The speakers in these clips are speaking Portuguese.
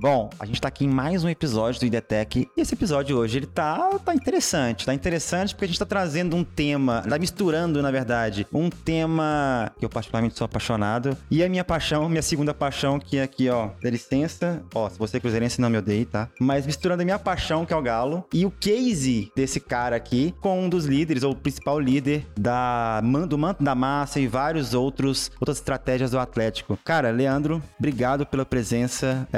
Bom, a gente tá aqui em mais um episódio do IDTech e esse episódio hoje ele tá, tá interessante, tá interessante porque a gente tá trazendo um tema, tá misturando na verdade, um tema que eu particularmente sou apaixonado e a minha paixão, minha segunda paixão que é aqui ó, dá licença, ó, se você é cruzeirense não me odeie, tá? Mas misturando a minha paixão que é o Galo e o case desse cara aqui com um dos líderes ou o principal líder da, do manto da massa e vários outros outras estratégias do Atlético. Cara, Leandro, obrigado pela presença presença.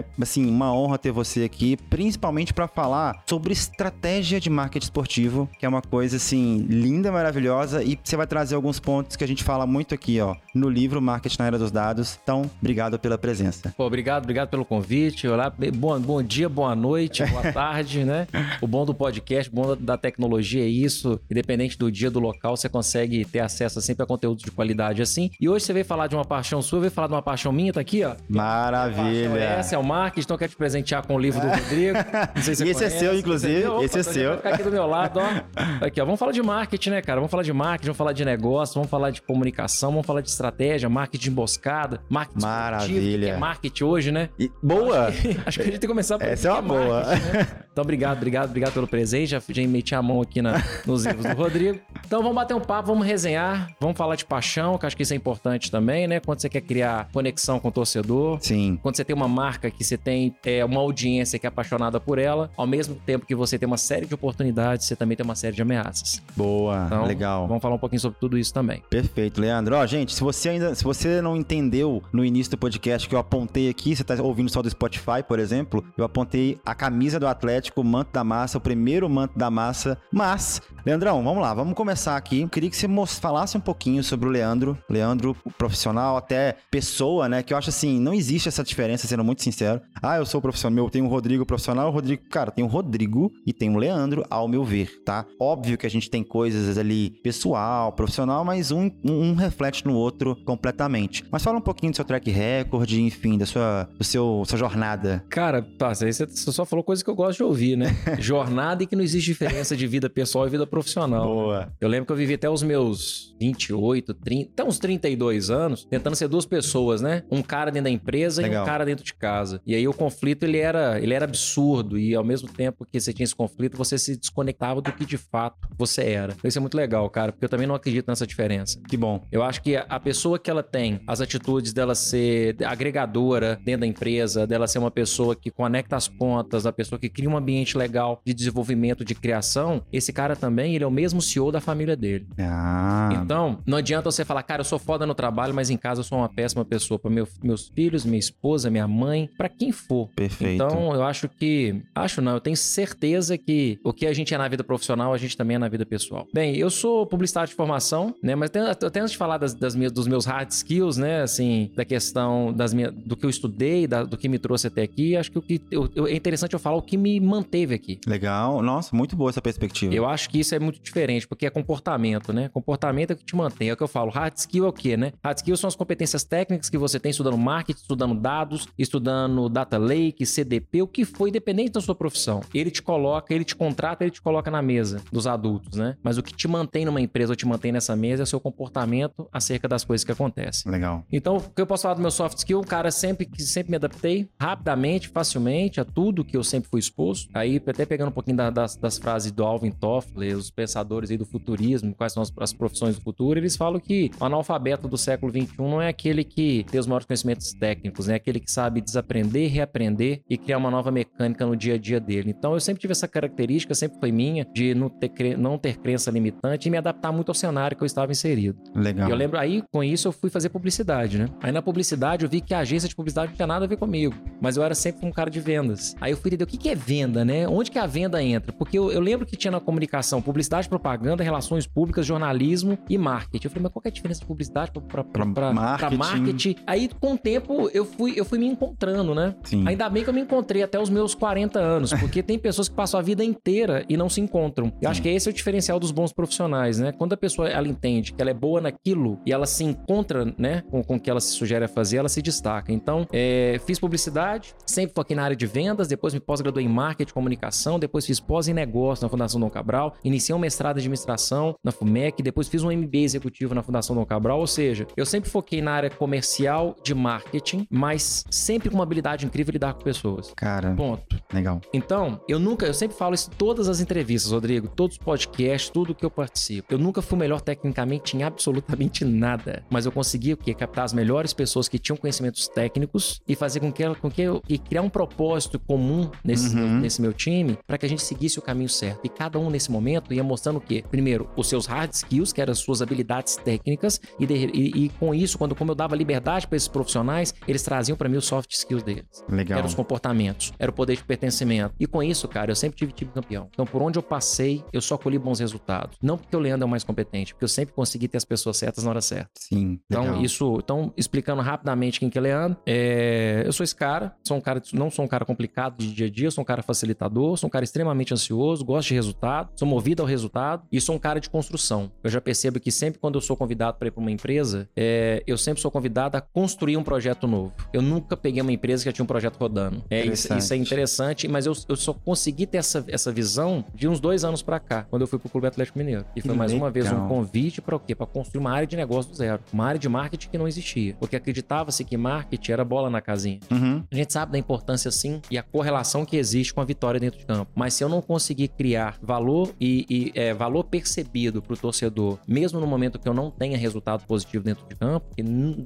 É, assim, uma honra ter você aqui, principalmente para falar sobre estratégia de marketing esportivo, que é uma coisa assim linda, maravilhosa e você vai trazer alguns pontos que a gente fala muito aqui, ó, no livro Marketing na Era dos Dados. Então, obrigado pela presença. Pô, obrigado, obrigado pelo convite. Olá, bom, bom dia, boa noite, boa tarde, né? O bom do podcast, o bom da tecnologia é isso. Independente do dia, do local, você consegue ter acesso sempre a conteúdos de qualidade assim. E hoje você veio falar de uma paixão sua, veio falar de uma paixão minha, tá aqui, ó. Maravilha. Essa é o marketing, então eu quero te presentear com o livro do Rodrigo. Não sei se você e esse é seu, inclusive. Opa, esse é seu. Ficar aqui do meu lado, ó. Aqui, ó. Vamos falar de marketing, né, cara? Vamos falar de marketing, vamos falar de negócio, vamos falar de comunicação, vamos falar de estratégia, marketing emboscada, marketing Maravilha. que é marketing hoje, né? E, boa! Acho que, acho que, a gente tem que começar por Essa é uma boa. Né? Então, obrigado, obrigado, obrigado pelo presente. Já, já meti a mão aqui na, nos livros do Rodrigo. Então, vamos bater um papo, vamos resenhar, vamos falar de paixão, que acho que isso é importante também, né? Quando você quer criar conexão com o torcedor. Sim. Quando você tem uma marca que você tem é, uma audiência que é apaixonada por ela, ao mesmo tempo que você tem uma série de oportunidades, você também tem uma série de ameaças. Boa, então, legal. Vamos falar um pouquinho sobre tudo isso também. Perfeito, Leandro. Ó, gente, se você ainda, se você não entendeu no início do podcast que eu apontei aqui, você tá ouvindo só do Spotify, por exemplo, eu apontei a camisa do Atlético, o manto da massa, o primeiro manto da massa. Mas, Leandrão, vamos lá, vamos começar aqui. Eu queria que você falasse um pouquinho sobre o Leandro, Leandro profissional, até pessoa, né? Que eu acho assim, não existe essa diferença, sendo muito sincero. Ah, eu sou profissional, eu tenho o Rodrigo profissional, o Rodrigo, cara, tem o Rodrigo e tem o Leandro, ao meu ver, tá? Óbvio que a gente tem coisas ali pessoal, profissional, mas um, um reflete no outro completamente. Mas fala um pouquinho do seu track record, enfim, da sua, do seu, sua jornada. Cara, tá, aí você só falou coisa que eu gosto de ouvir, né? jornada e que não existe diferença de vida pessoal e vida profissional. Boa. Eu lembro que eu vivi até os meus 28, 30, até uns 32 anos, tentando ser duas pessoas, né? Um cara dentro da empresa Legal. e um cara dentro de casa. E aí o conflito, ele era, ele era absurdo e ao mesmo tempo que você tinha esse conflito, você se desconectava do que de fato você era. Isso é muito legal, cara, porque eu também não acredito nessa diferença. Que bom. Eu acho que a pessoa que ela tem as atitudes dela ser agregadora dentro da empresa, dela ser uma pessoa que conecta as pontas, a pessoa que cria um ambiente legal de desenvolvimento, de criação, esse cara também, ele é o mesmo CEO da família dele. Ah. Então, não adianta você falar, cara, eu sou foda no trabalho, mas em casa eu sou uma péssima pessoa para meu, meus filhos, minha esposa, minha mãe, para quem for. Perfeito. Então, eu acho que, acho não, eu tenho certeza que o que a gente é na vida profissional, a gente também é na vida pessoal. Bem, eu sou publicitário de formação, né, mas até antes de falar das, das minhas, dos meus hard skills, né, assim, da questão das minhas, do que eu estudei, da, do que me trouxe até aqui, acho que o que eu, eu, é interessante eu falar o que me manteve aqui. Legal. Nossa, muito boa essa perspectiva. Eu acho que isso é muito diferente, porque é comportamento, né? Comportamento é o que te mantém. É o que eu falo. Hard skill é o quê, né? Hard skill são as competências técnicas que você tem estudando marketing, estudando dados, estudando data lake, CDP, o que for, independente da sua profissão. Ele te coloca, ele te contrata, ele te coloca na mesa dos adultos, né? Mas o que te mantém numa empresa ou te mantém nessa mesa é o seu comportamento acerca das coisas que acontecem. Legal. Então, o que eu posso falar do meu soft skill? Um cara sempre que sempre me adaptei rapidamente, facilmente a tudo que eu sempre fui exposto. Aí, até pegando um pouquinho da, das, das, frases do Alvin Toffler, os pensadores aí do futurismo, quais são as, as, profissões do futuro, eles falam que o analfabeto do século XXI não é aquele que tem os maiores conhecimentos técnicos, né? Aquele que sabe desaprender, reaprender e criar uma nova mecânica no dia a dia dele. Então, eu sempre tive essa característica, sempre foi minha, de não ter, não ter crença limitante e me adaptar muito ao cenário que eu estava inserido. Legal. E eu lembro aí, com isso, eu fui fazer publicidade, né? Aí na publicidade eu vi que a agência de publicidade não tinha nada a ver comigo, mas eu era sempre um cara de vendas. Aí eu fui entender o que, que é venda, né? Onde que a venda entra? Porque eu, eu lembro que tinha na comunicação publicidade, propaganda, relações públicas, jornalismo e marketing. Eu falei, mas qual é a diferença de publicidade para marketing. marketing? Aí com o tempo eu fui, eu fui me encontrando, né? Sim. Ainda bem que eu me encontrei até os meus 40 anos, porque tem pessoas que passam a vida inteira e não se encontram. Eu acho que esse é o diferencial dos bons profissionais, né? Quando a pessoa ela entende que ela é boa naquilo e ela se encontra, né, com, com o que ela se sugere a fazer, ela se destaca. Então, é, fiz publicidade, sempre foquei na área de vendas, depois me pós-graduei em marketing marketing, comunicação, depois fiz pós em negócio na Fundação Dom Cabral, iniciei um mestrado em administração na FUMEC, depois fiz um MBA executivo na Fundação Dom Cabral, ou seja, eu sempre foquei na área comercial de marketing, mas sempre com uma habilidade incrível de lidar com pessoas. Cara, Ponto. legal. Então, eu nunca, eu sempre falo isso em todas as entrevistas, Rodrigo, todos os podcasts, tudo que eu participo. Eu nunca fui melhor tecnicamente em absolutamente nada, mas eu consegui o quê? Captar as melhores pessoas que tinham conhecimentos técnicos e fazer com que, ela- com que eu e criar um propósito comum nesse, Uhum. nesse meu time para que a gente seguisse o caminho certo. E cada um nesse momento ia mostrando o quê? Primeiro, os seus hard skills, que eram as suas habilidades técnicas, e, de- e- e com isso, quando como eu dava liberdade para esses profissionais, eles traziam para mim os soft skills deles. Legal. Eram os comportamentos, era o poder de pertencimento. E com isso, cara, eu sempre tive time campeão. Então, por onde eu passei, eu só colhi bons resultados. Não porque o Leandro é o mais competente, porque eu sempre consegui ter as pessoas certas na hora certa. Sim, Então, legal. isso. Então, explicando rapidamente quem que é Leandro, é, eu sou esse cara, sou um cara, não sou um cara complicado de dia a dia, sou um cara facilitador, sou um cara extremamente ansioso, gosto de resultado, sou movido ao resultado e sou um cara de construção. Eu já percebo que sempre quando eu sou convidado para ir para uma empresa, é, eu sempre sou convidado a construir um projeto novo. Eu nunca peguei uma empresa que já tinha um projeto rodando. É, isso, isso é interessante, mas eu, eu só consegui ter essa, essa visão de uns dois anos para cá, quando eu fui pro Clube Atlético Mineiro. E foi Que mais uma vez um legal. convite para o quê? Para construir uma área de negócio do zero. Uma área de marketing que não existia. Porque acreditava-se que marketing era bola na casinha. Uhum. A gente sabe da importância, sim, e a correlação que existe com a vitória dentro de campo. Mas se eu não conseguir criar valor e, e, é, valor percebido para o torcedor, mesmo no momento que eu não tenha resultado positivo dentro de campo,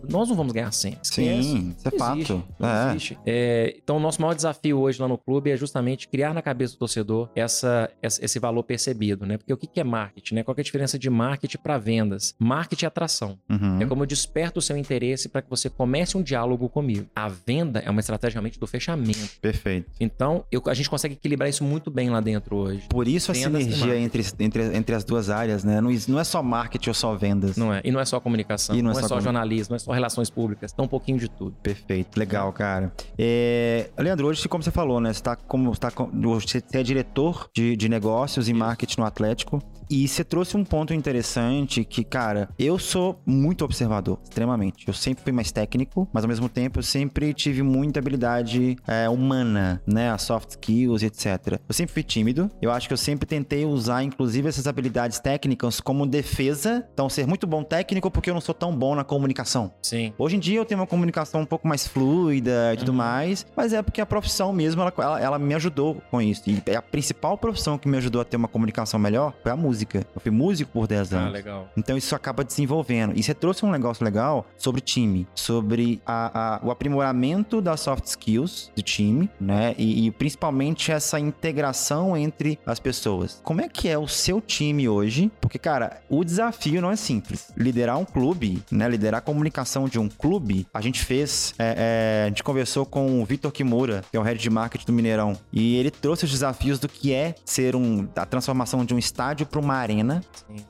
nós não vamos ganhar sempre. Sim, isso é fato. existe, É. existe. É, então, o nosso maior desafio hoje lá no clube é justamente criar na cabeça do torcedor essa, essa- esse valor percebido, né? Porque o que que é marketing, né? Qual é a diferença de marketing para vendas? Marketing é atração. Uhum. É como eu desperto o seu interesse para que você comece um diálogo comigo. A venda é uma estratégia realmente do fechamento. Perfeito. Então, eu- a gente consegue equilibrar isso muito bem lá dentro hoje. Por isso a Vendas e sinergia entre, entre, entre as duas áreas, né? Não, não é só marketing ou só vendas. Não é? E não é só comunicação, E não, é só, comu- jornalismo, não é só relações públicas, é um pouquinho de tudo. Perfeito, legal, cara. É, Leandro, hoje, como você falou, né? Você, tá como, você, tá você é diretor de, de negócios e marketing no Atlético. E você trouxe um ponto interessante que, cara, eu sou muito observador, extremamente. Eu sempre fui mais técnico, mas ao mesmo tempo eu sempre tive muita habilidade é, humana, né? As soft skills e etc. Eu sempre fui tímido. Eu acho que eu sempre tentei usar, inclusive, essas habilidades técnicas como defesa. Então, ser muito bom técnico porque eu não sou tão bom na comunicação. Sim. Hoje em dia eu tenho uma comunicação um pouco mais fluida e tudo Uhum. mais, mas é porque a profissão mesmo, ela, ela, ela me ajudou com isso. E a principal profissão que me ajudou a ter uma comunicação melhor foi a música. Eu fui músico por 10 Ah, anos. legal. Então isso acaba desenvolvendo. E você trouxe um negócio legal sobre time, sobre a- a- o aprimoramento das soft skills do time, né? E, e principalmente essa integração entre as pessoas. Como é que é o seu time hoje? Porque, cara, o desafio não é simples. Liderar um clube, né? Liderar a comunicação de um clube, a gente fez. é, é, a gente conversou com o Vitor Kimura, que é o head de marketing do Mineirão, e ele trouxe os desafios do que é ser um a transformação de um estádio para uma arena.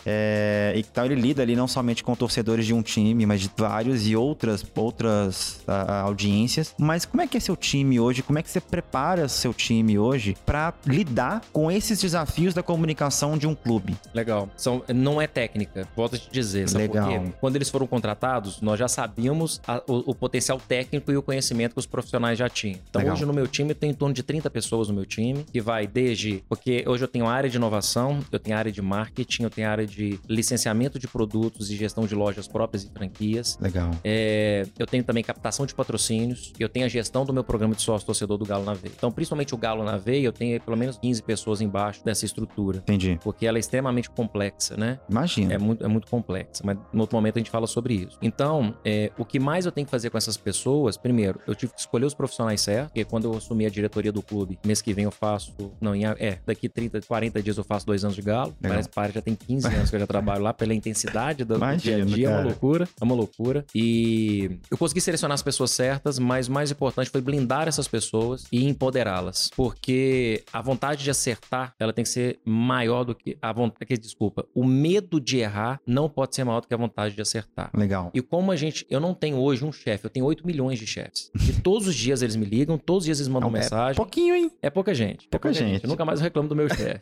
É, então ele lida ali não somente com torcedores de um time, mas de vários e outras outras ah, audiências. Mas como é que é seu time hoje? Como é que você prepara seu time hoje para lidar com esses desafios da comunicação de um clube? Legal. São, não é técnica, volto a te dizer. Sabe Legal. por quê? Quando eles foram contratados, nós já sabíamos a- o, o potencial técnico e o conhecimento que os profissionais já tinham. Então, Legal. hoje no meu time, eu tenho em torno de 30 pessoas no meu time, que vai desde. Porque hoje eu tenho área de inovação, eu tenho área de marketing, eu tenho área de licenciamento de produtos e gestão de lojas próprias e franquias. Legal. É, eu tenho também captação de patrocínios, eu tenho a gestão do meu programa de sócio torcedor do Galo na Veia. Então, principalmente o Galo na Veia, eu tenho pelo menos 15 pessoas embaixo dessa estrutura. Entendi. Porque ela é extremamente complexa, né? Imagina. É muito, é muito complexa, mas no outro momento a gente fala sobre isso. Então, é, o que mais eu tenho que fazer com essas pessoas, primeiro, eu tive escolher os profissionais certos, porque quando eu assumi a diretoria do clube, mês que vem eu faço. Não, em é, daqui 30, 40 dias eu faço dois anos de galo. Legal. Mas para, já tem 15 anos que eu já trabalho lá pela intensidade do, do dia a dia. É uma cara. loucura. É uma loucura. E eu consegui selecionar as pessoas certas, mas o mais importante foi blindar essas pessoas e empoderá-las. Porque a vontade de acertar, ela tem que ser maior do que a vontade. Desculpa, o medo de errar não pode ser maior do que a vontade de acertar. Legal. E como a gente. Eu não tenho hoje um chefe, eu tenho 8 milhões de chefes. E todos os dias eles me ligam, todos os dias eles mandam É mensagem. pouquinho, hein? É pouca gente. Pouca é gente. Eu nunca mais reclamo do meu chefe.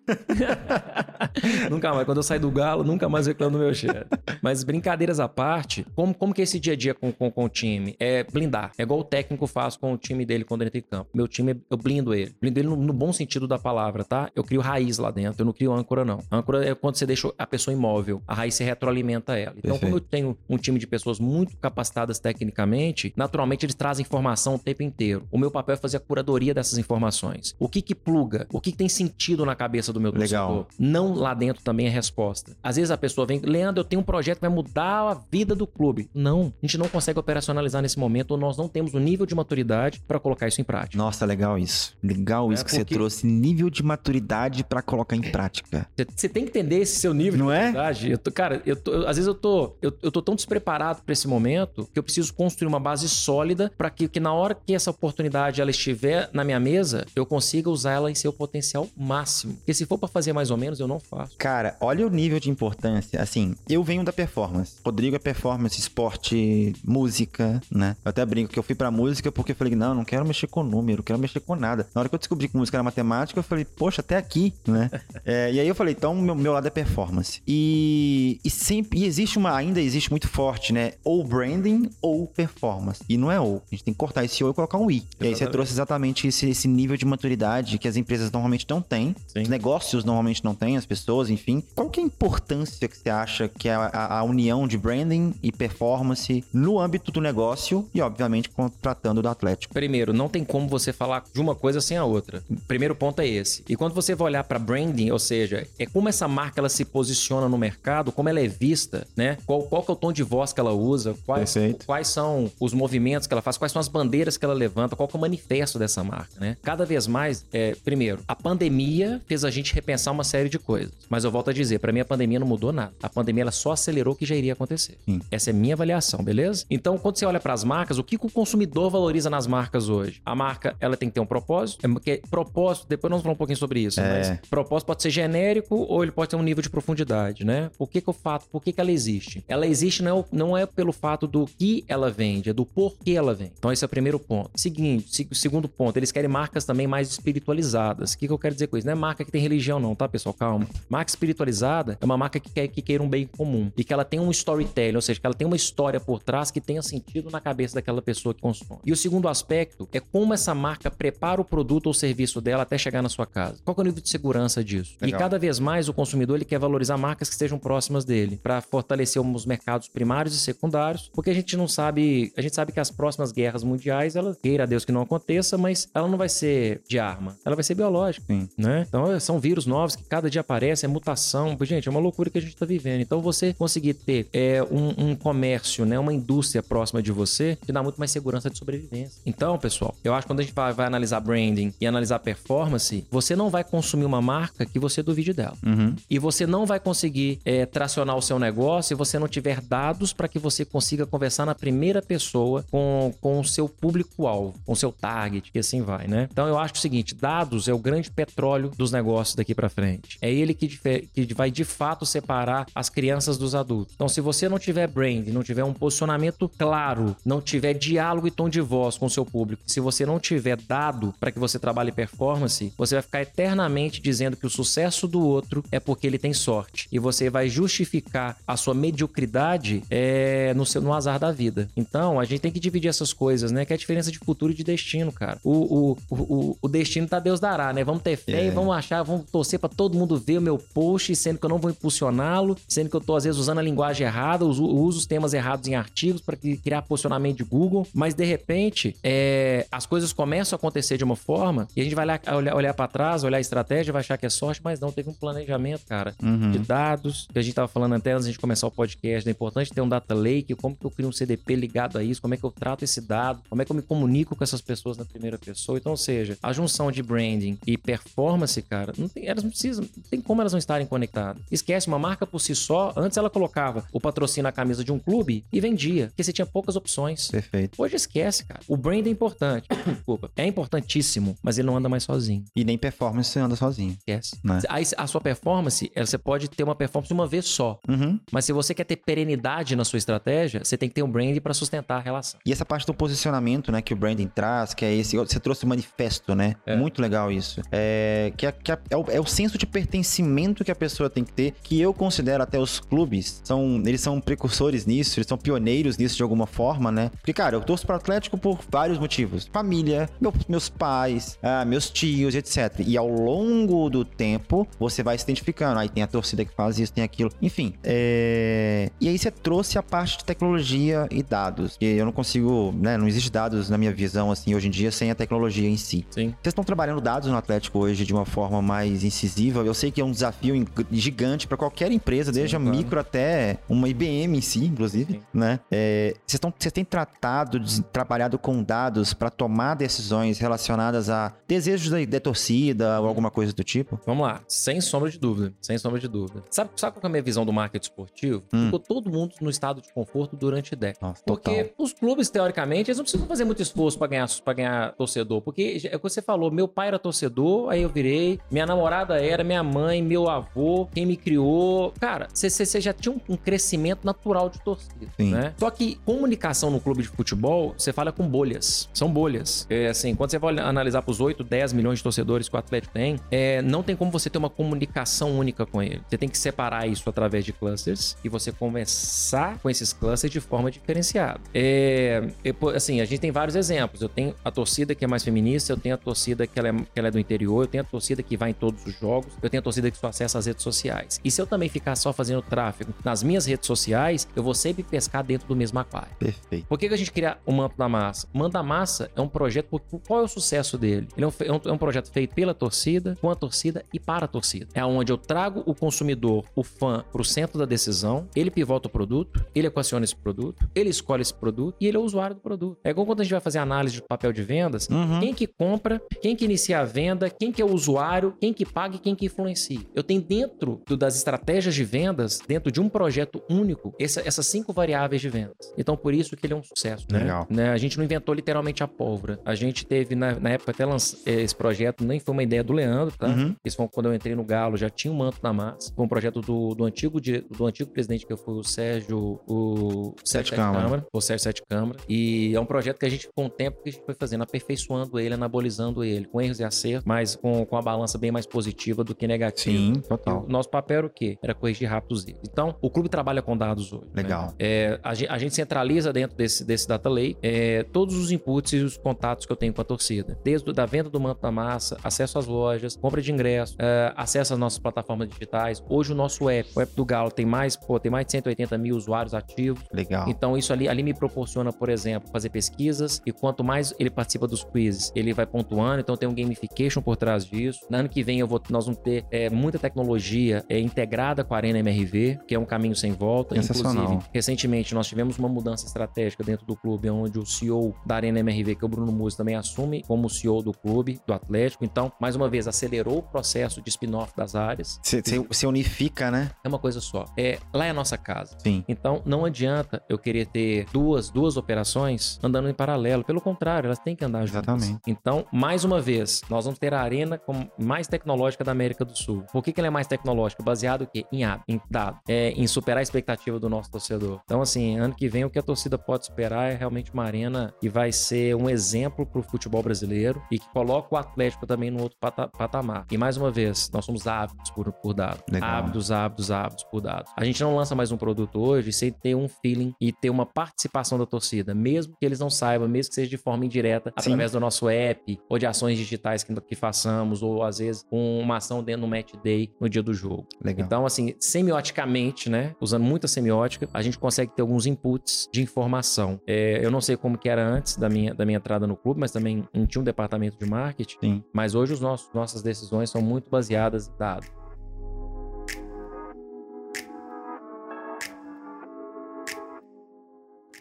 nunca mais. Quando eu saio do galo, nunca mais reclamo do meu chefe. Mas brincadeiras à parte, como, como que é esse dia a dia com, com, com o time? É blindar. É igual o técnico faz com o time dele quando ele entra em campo. Meu time, eu blindo ele. dele no, no, bom sentido da palavra, tá? Eu crio raiz lá dentro, eu não crio âncora, não. âncora é quando você deixa a pessoa imóvel, a raiz se retroalimenta ela. Então, Perfeito. como eu tenho um time de pessoas muito capacitadas tecnicamente, naturalmente eles trazem informação o tempo inteiro. O meu papel é fazer a curadoria dessas informações. O que que pluga? O que, que tem sentido na cabeça do meu torcedor? Legal. Não lá dentro também é resposta. Às vezes a pessoa vem, Leandro, eu tenho um projeto que vai mudar a vida do clube. Não, a gente não consegue operacionalizar nesse momento, ou nós não temos o nível de maturidade para colocar isso em prática. Nossa, legal isso. Legal é isso que você trouxe, nível de maturidade para colocar em prática. Você tem que entender esse seu nível não de é? maturidade. É? Eu tô, cara, eu tô, às vezes eu tô, eu, eu tô tão despreparado para esse momento que eu preciso construir uma base sólida para que, que na hora que essa oportunidade ela estiver na minha mesa, eu consiga usar ela em seu potencial máximo. Porque se for para fazer mais ou menos, eu não faço. Cara, olha o nível de importância. Assim, eu venho da performance. Rodrigo é performance, esporte, música, né? Eu até brinco que eu fui pra música porque eu falei, não, não quero mexer com número, quero mexer com nada. Na hora que eu descobri que música era matemática, eu falei, poxa, até aqui, né? é, e aí eu falei, então meu, meu lado é performance. E, e sempre, e existe uma, ainda existe muito forte, né? Ou branding ou performance. E não é ou. A gente tem que cortar esse ou e colocar um i. Exatamente. E aí você trouxe exatamente esse, esse nível de maturidade que as empresas normalmente não têm, Sim. os negócios normalmente não têm, as pessoas, enfim. Qual que é a importância que você acha que é a, a união de branding e performance no âmbito do negócio e, obviamente, contratando do Atlético? Primeiro, não tem como você falar de uma coisa sem a outra. Primeiro ponto é esse. E quando você vai olhar para branding, ou seja, é como essa marca ela se posiciona no mercado, como ela é vista, né? Qual, qual que é o tom de voz que ela usa, quais, quais são os movimentos que ela faz, quais são as bandeiras que ela levanta, qual que é o manifesto dessa marca, né? Cada vez mais, é, primeiro, a pandemia fez a gente repensar uma série de coisas. Mas eu volto a dizer, para mim a pandemia não mudou nada. A pandemia ela só acelerou o que já iria acontecer. Sim. Essa é minha avaliação, beleza? Então, quando você olha para as marcas, o que, que o consumidor valoriza nas marcas hoje? A marca, ela tem que ter um propósito. É porque propósito, depois nós vamos falar um pouquinho sobre isso, é. mas propósito pode ser genérico ou ele pode ter um nível de profundidade, né? Por que, que o fato, por que, que ela existe? Ela existe não é, não é pelo fato do que ela vende, é do porquê ela vende. Então, esse é o primeiro ponto. Seguinte, segundo ponto, eles querem marcas também mais espiritualizadas. O que, que eu quero dizer com isso? Não é marca que tem religião, não, tá, pessoal? Calma. Marca espiritualizada é uma marca que quer que queira um bem comum e que ela tem um storytelling, ou seja, que ela tem uma história por trás que tenha sentido na cabeça daquela pessoa que consome. E o segundo aspecto é como essa marca prepara o produto ou serviço dela até chegar na sua casa. Qual é o nível de segurança disso? Legal. E cada vez mais o consumidor ele quer valorizar marcas que estejam próximas dele para fortalecer os mercados primários e secundários, porque a gente não sabe, a gente sabe que as próximas guerras mundiais, ela queira a Deus que não aconteça, mas ela não vai ser de arma, ela vai ser biológica, Sim. né? Então são vírus novos que cada dia aparecem, é mutação, gente, é uma loucura que a gente está vivendo. Então você conseguir ter é, um, um comércio, né, uma indústria próxima de você, te dá muito mais segurança de sobrevivência. Então, pessoal, eu acho que quando a gente vai, vai analisar branding e analisar performance, você não vai consumir uma marca que você duvide dela. Uhum. E você não vai conseguir é, tracionar o seu negócio se você não tiver dados para que você consiga conversar na primeira pessoa com, com o seu público-alvo, com seu target, e assim vai, né? Então eu acho o seguinte: dados é o grande petróleo dos negócios daqui para frente. É ele que, que vai de fato separar as crianças dos adultos. Então, se você não tiver brand, não tiver um posicionamento claro, não tiver diálogo e tom de voz com seu público, se você não tiver dado para que você trabalhe performance, você vai ficar eternamente dizendo que o sucesso do outro é porque ele tem sorte. E você vai justificar a sua mediocridade é, no, seu, no azar da vida. Então, a gente tem que dividir essas coisas, né? Que é a diferença de futuro e de destino, cara. O, o, o, o destino tá Deus dará, né? Vamos ter fé é. e vamos achar, vamos torcer para todo mundo ver o meu post, sendo que eu não vou impulsioná-lo, sendo que eu tô às vezes usando a linguagem errada, uso, uso os temas errados em artigos para criar posicionamento de Google, mas de repente é, as coisas começam a acontecer de uma forma e a gente vai olhar, olhar, olhar para trás, olhar a estratégia, vai achar que é sorte, mas não, teve um planejamento, cara, uhum. de dados, que a gente tava falando até antes de a gente começar o podcast, é importante ter um data lake, como que eu crio um CDP ligado a isso, como é que eu trato esse dado, como é que eu me comunico com essas pessoas na primeira pessoa. Então, ou seja, a junção de branding e performance, cara, não tem, elas não precisam, não tem como elas não estarem conectadas. Esquece, uma marca por si só, antes ela colocava o patrocínio na camisa de um clube e vendia, porque você tinha poucas opções. Perfeito. Hoje esquece, cara. O brand é importante. Desculpa. É importantíssimo, mas ele não anda mais sozinho. E nem performance você anda sozinho. Esquece. Né? Aí a sua performance, você pode ter uma performance uma vez só. Uhum. Mas se você quer ter perenidade na sua estratégia, você tem que ter um brand para sustentar a relação. E essa parte do posicionamento, né, que o branding traz, que é esse. Você trouxe o manifesto, né? É. Muito legal isso. É, que, é, que é, é, o, é o senso de pertencimento que a pessoa tem que ter, que eu considero até os clubes, são, eles são precursores nisso, eles são pioneiros nisso de alguma forma, né? Porque, cara, eu torço para Atlético por vários motivos. Família, meu, meus pais, ah, meus tios, etc. E ao longo do tempo, você vai se identificando. Aí tem a torcida que faz isso, tem aquilo. Enfim. É... E aí você trouxe a parte de tecnologia e dados. Que eu não consigo, né? Não existe dados na minha visão, assim, hoje em dia, sem a tecnologia em si. Sim. Vocês estão trabalhando dados no Atlético hoje de uma forma mais incisiva. Eu sei que é um desafio gigante para qualquer empresa, desde a claro. micro até uma IBM em si, inclusive, Sim. né? É, Vocês estão- vocês têm tratado, trabalhado com dados para tomar decisões relacionadas a desejos da, da torcida ou alguma coisa do tipo? Vamos lá, sem sombra de dúvida, sem sombra de dúvida. Sabe, sabe qual é a minha visão do marketing esportivo? Hum. Ficou todo mundo no estado de conforto durante décadas. Porque os clubes, teoricamente, eles não precisam fazer muito esforço pra ganhar, pra ganhar torcedor. Porque é o que você falou, meu pai era torcedor, aí eu virei, minha namorada era, minha mãe, meu avô, quem me criou. Cara, você- já tinha um, um crescimento natural de torcida, Sim. né? Só que comunicação no clube de futebol, você fala com bolhas. São bolhas. É assim, quando você vai analisar pros 8, 10 milhões de torcedores que o Atlético tem, é, não tem como você ter uma comunicação única com ele. Você tem que separar isso através de clusters e você começar com esses clusters de forma diferenciada. É, é, assim, a gente tem vários exemplos. Eu tenho a torcida que é mais feminista, eu tenho a torcida que ela, é, que ela é do interior, eu tenho a torcida que vai em todos os jogos, eu tenho a torcida que só acessa as redes sociais. E se eu também ficar só fazendo tráfego nas minhas redes sociais, eu vou sempre pescar dentro do mesmo aquário. Perfeito. Por que, que a gente cria o Manto da Massa? O Manto da Massa é um projeto. Qual é o sucesso dele? Ele é um, é um- é um projeto feito pela torcida, com a torcida e para a torcida. É onde eu trago o consumidor, o fã, para o centro da decisão. Ele pivota o produto, ele equaciona esse produto, ele escolhe esse produto e ele é o usuário do produto. É igual quando a gente vai fazer análise de papel de vendas. Uhum. Quem que compra, quem que inicia a venda, quem que é o usuário, quem que paga e quem que influencia. Eu tenho dentro do- das estratégias de vendas, dentro de um projeto único, essa- essas cinco variáveis de vendas. Então, por isso que ele é um sucesso. né? Legal. Né? A gente não inventou literalmente a pólvora. A gente teve, na, na época, até lança, esse projeto, nem foi uma ideia do Leandro, tá? Uhum. Isso foi quando eu entrei no Galo, já tinha um manto na massa. Foi um projeto do, do, antigo, do antigo presidente, que foi o Sérgio, o Sete Sérgio Câmara. o Sérgio Sete Câmara. E é um projeto que a gente, com o tempo, que a gente foi fazendo, aperfeiçoando ele, anabolizando ele, com erros e acertos, mas com, com a balança bem mais positiva do que negativa. Sim, E total. o nosso papel era o quê? Era corrigir rápido os erros. Então, o clube trabalha com dados hoje. né? Legal. É, a, a gente centraliza dentro desse, desse data lake é, todos os inputs e os contatos que eu tenho com a torcida. Desde da venda do manto da massa, acesso às lojas, compra de ingresso, é, acesso às nossas plataformas digitais. Hoje o nosso app, o app do Galo, tem mais, pô, tem mais de 180 mil usuários ativos. Legal. Então, isso ali, ali me proporciona, por exemplo, fazer pesquisas e quanto mais ele participa dos quizzes, ele vai pontuando. Então, tem um gamification por trás disso. No ano que vem, eu vou, nós vamos ter é, muita tecnologia é, integrada com a Arena MRV, que é um caminho sem volta. Sensacional. Inclusive, recentemente, nós tivemos uma mudança estratégica dentro do clube, onde o CEO da Arena MRV, que é o Bruno Musi, também assume como CEO do clube, do Atlético. Então, mais uma vez, acelerou o processo de spin-off das áreas. Você unifica, né? É uma coisa só. É, lá é a nossa casa. Sim. Então, não adianta eu querer ter duas, duas operações andando em paralelo. Pelo contrário, elas têm que andar juntas. Exatamente. Então, mais uma vez, nós vamos ter a arena como mais tecnológica da América do Sul. Por que, que ela é mais tecnológica? Baseado o quê? Em, há- em dado. É, em superar a expectativa do nosso torcedor. Então, assim, ano que vem o que a torcida pode esperar é realmente uma arena que vai ser um exemplo pro futebol brasileiro e que coloca o Atlético também no outro pata- patamar. E mais uma vez, nós somos ávidos por, por dado. Legal. Ávidos, ávidos, ávidos por dados. A gente não lança mais um produto hoje sem ter um feeling e ter uma participação da torcida, mesmo que eles não saibam, mesmo que seja de forma indireta, Sim. através do nosso app, ou de ações digitais que, que façamos, ou às vezes com uma ação dentro do match day no dia do jogo. Legal. Então, assim, semioticamente, né? Usando muita semiótica, a gente consegue ter alguns inputs de informação. É, eu não sei como que era antes da minha, da minha entrada no clube, mas também não tinha um departamento de marketing. Sim. Mas hoje os nossos, nossas decisões são muito baseadas em dados.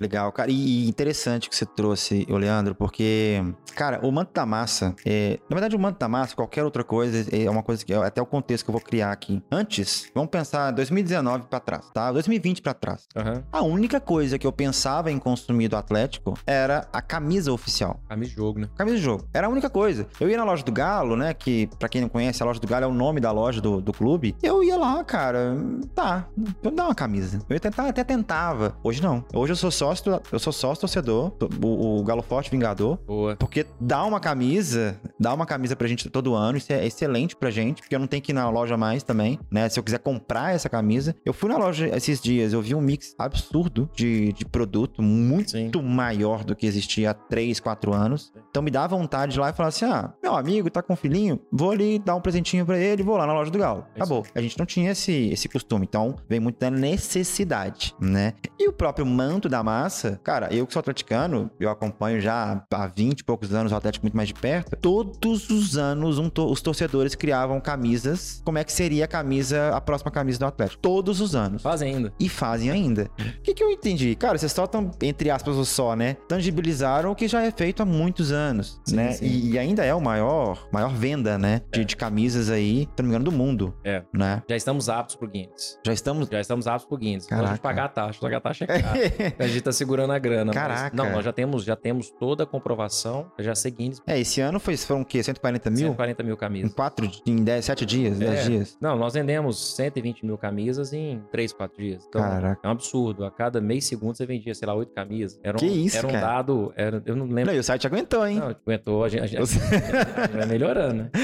Legal, cara. E interessante que você trouxe, ô Leandro, porque, cara, o manto da massa, é... na verdade, o manto da massa, qualquer outra coisa, é uma coisa que é até o contexto que eu vou criar aqui. Antes, vamos pensar 2019 pra trás, tá? 2020 pra trás. Aham. A única coisa que eu pensava em consumir do Atlético era a camisa oficial. Camisa de jogo, né? Camisa de jogo. Era a única coisa. Eu ia na loja do Galo, né? Que, pra quem não conhece, a loja do Galo é o nome da loja do, do clube. Eu ia lá, cara. Tá, vou dar uma camisa. Eu tentar, até tentava. Hoje não. Hoje eu sou sócio sócio, eu sou sócio torcedor, o, o Galo Forte Vingador. Boa. Porque dá uma camisa, dá uma camisa pra gente todo ano, isso é excelente pra gente, porque eu não tenho que ir na loja mais também, né? Se eu quiser comprar essa camisa. Eu fui na loja esses dias, eu vi um mix absurdo de, de produto, muito Sim. maior do que existia há 3, 4 anos. Então me dá vontade de ir lá e falar assim: ah, meu amigo tá com um filhinho, vou ali dar um presentinho pra ele, vou lá na loja do Galo. É Acabou. A gente não tinha esse, esse costume, então vem muito da necessidade, né? E o próprio manto da massa, cara, eu que sou atleticano, eu acompanho já há 20 e poucos anos o Atlético muito mais de perto. Todos os anos um to- os torcedores criavam camisas. Como é que seria a camisa, a próxima camisa do Atlético? Todos os anos. Fazem ainda. E fazem ainda. O que, que eu entendi? Cara, vocês só estão, entre aspas, o só, né? Tangibilizaram o que já é feito há muitos anos, Sim, né? sim. E, e ainda é o maior, maior venda, né? De, de camisas aí, se não me engano, do mundo. É. Né? Já estamos aptos pro Guinness. Já estamos. Já estamos aptos pro Guinness. Caraca. de pagar a taxa. Pagar a taxa é caro. A gente tá segurando a grana. mas- Caraca. não, nós já temos, já temos toda a comprovação. Já sei Guinness. é, esse ano foi, foram o quê? 140 mil? 140 mil Em camisas. quatro, em 10, 7 dias, 10 É. dias. Não, nós vendemos 120 mil camisas em 3, 4 dias. Então, Caraca. é um absurdo. A cada mês segundo você vendia, sei lá, 8 camisas. Era um, Que isso, Era um cara? dado. Era, eu não lembro. Não, e o site aguentou, hein? Não, aguentou. A gente, a gente, a gente vai melhorando, né?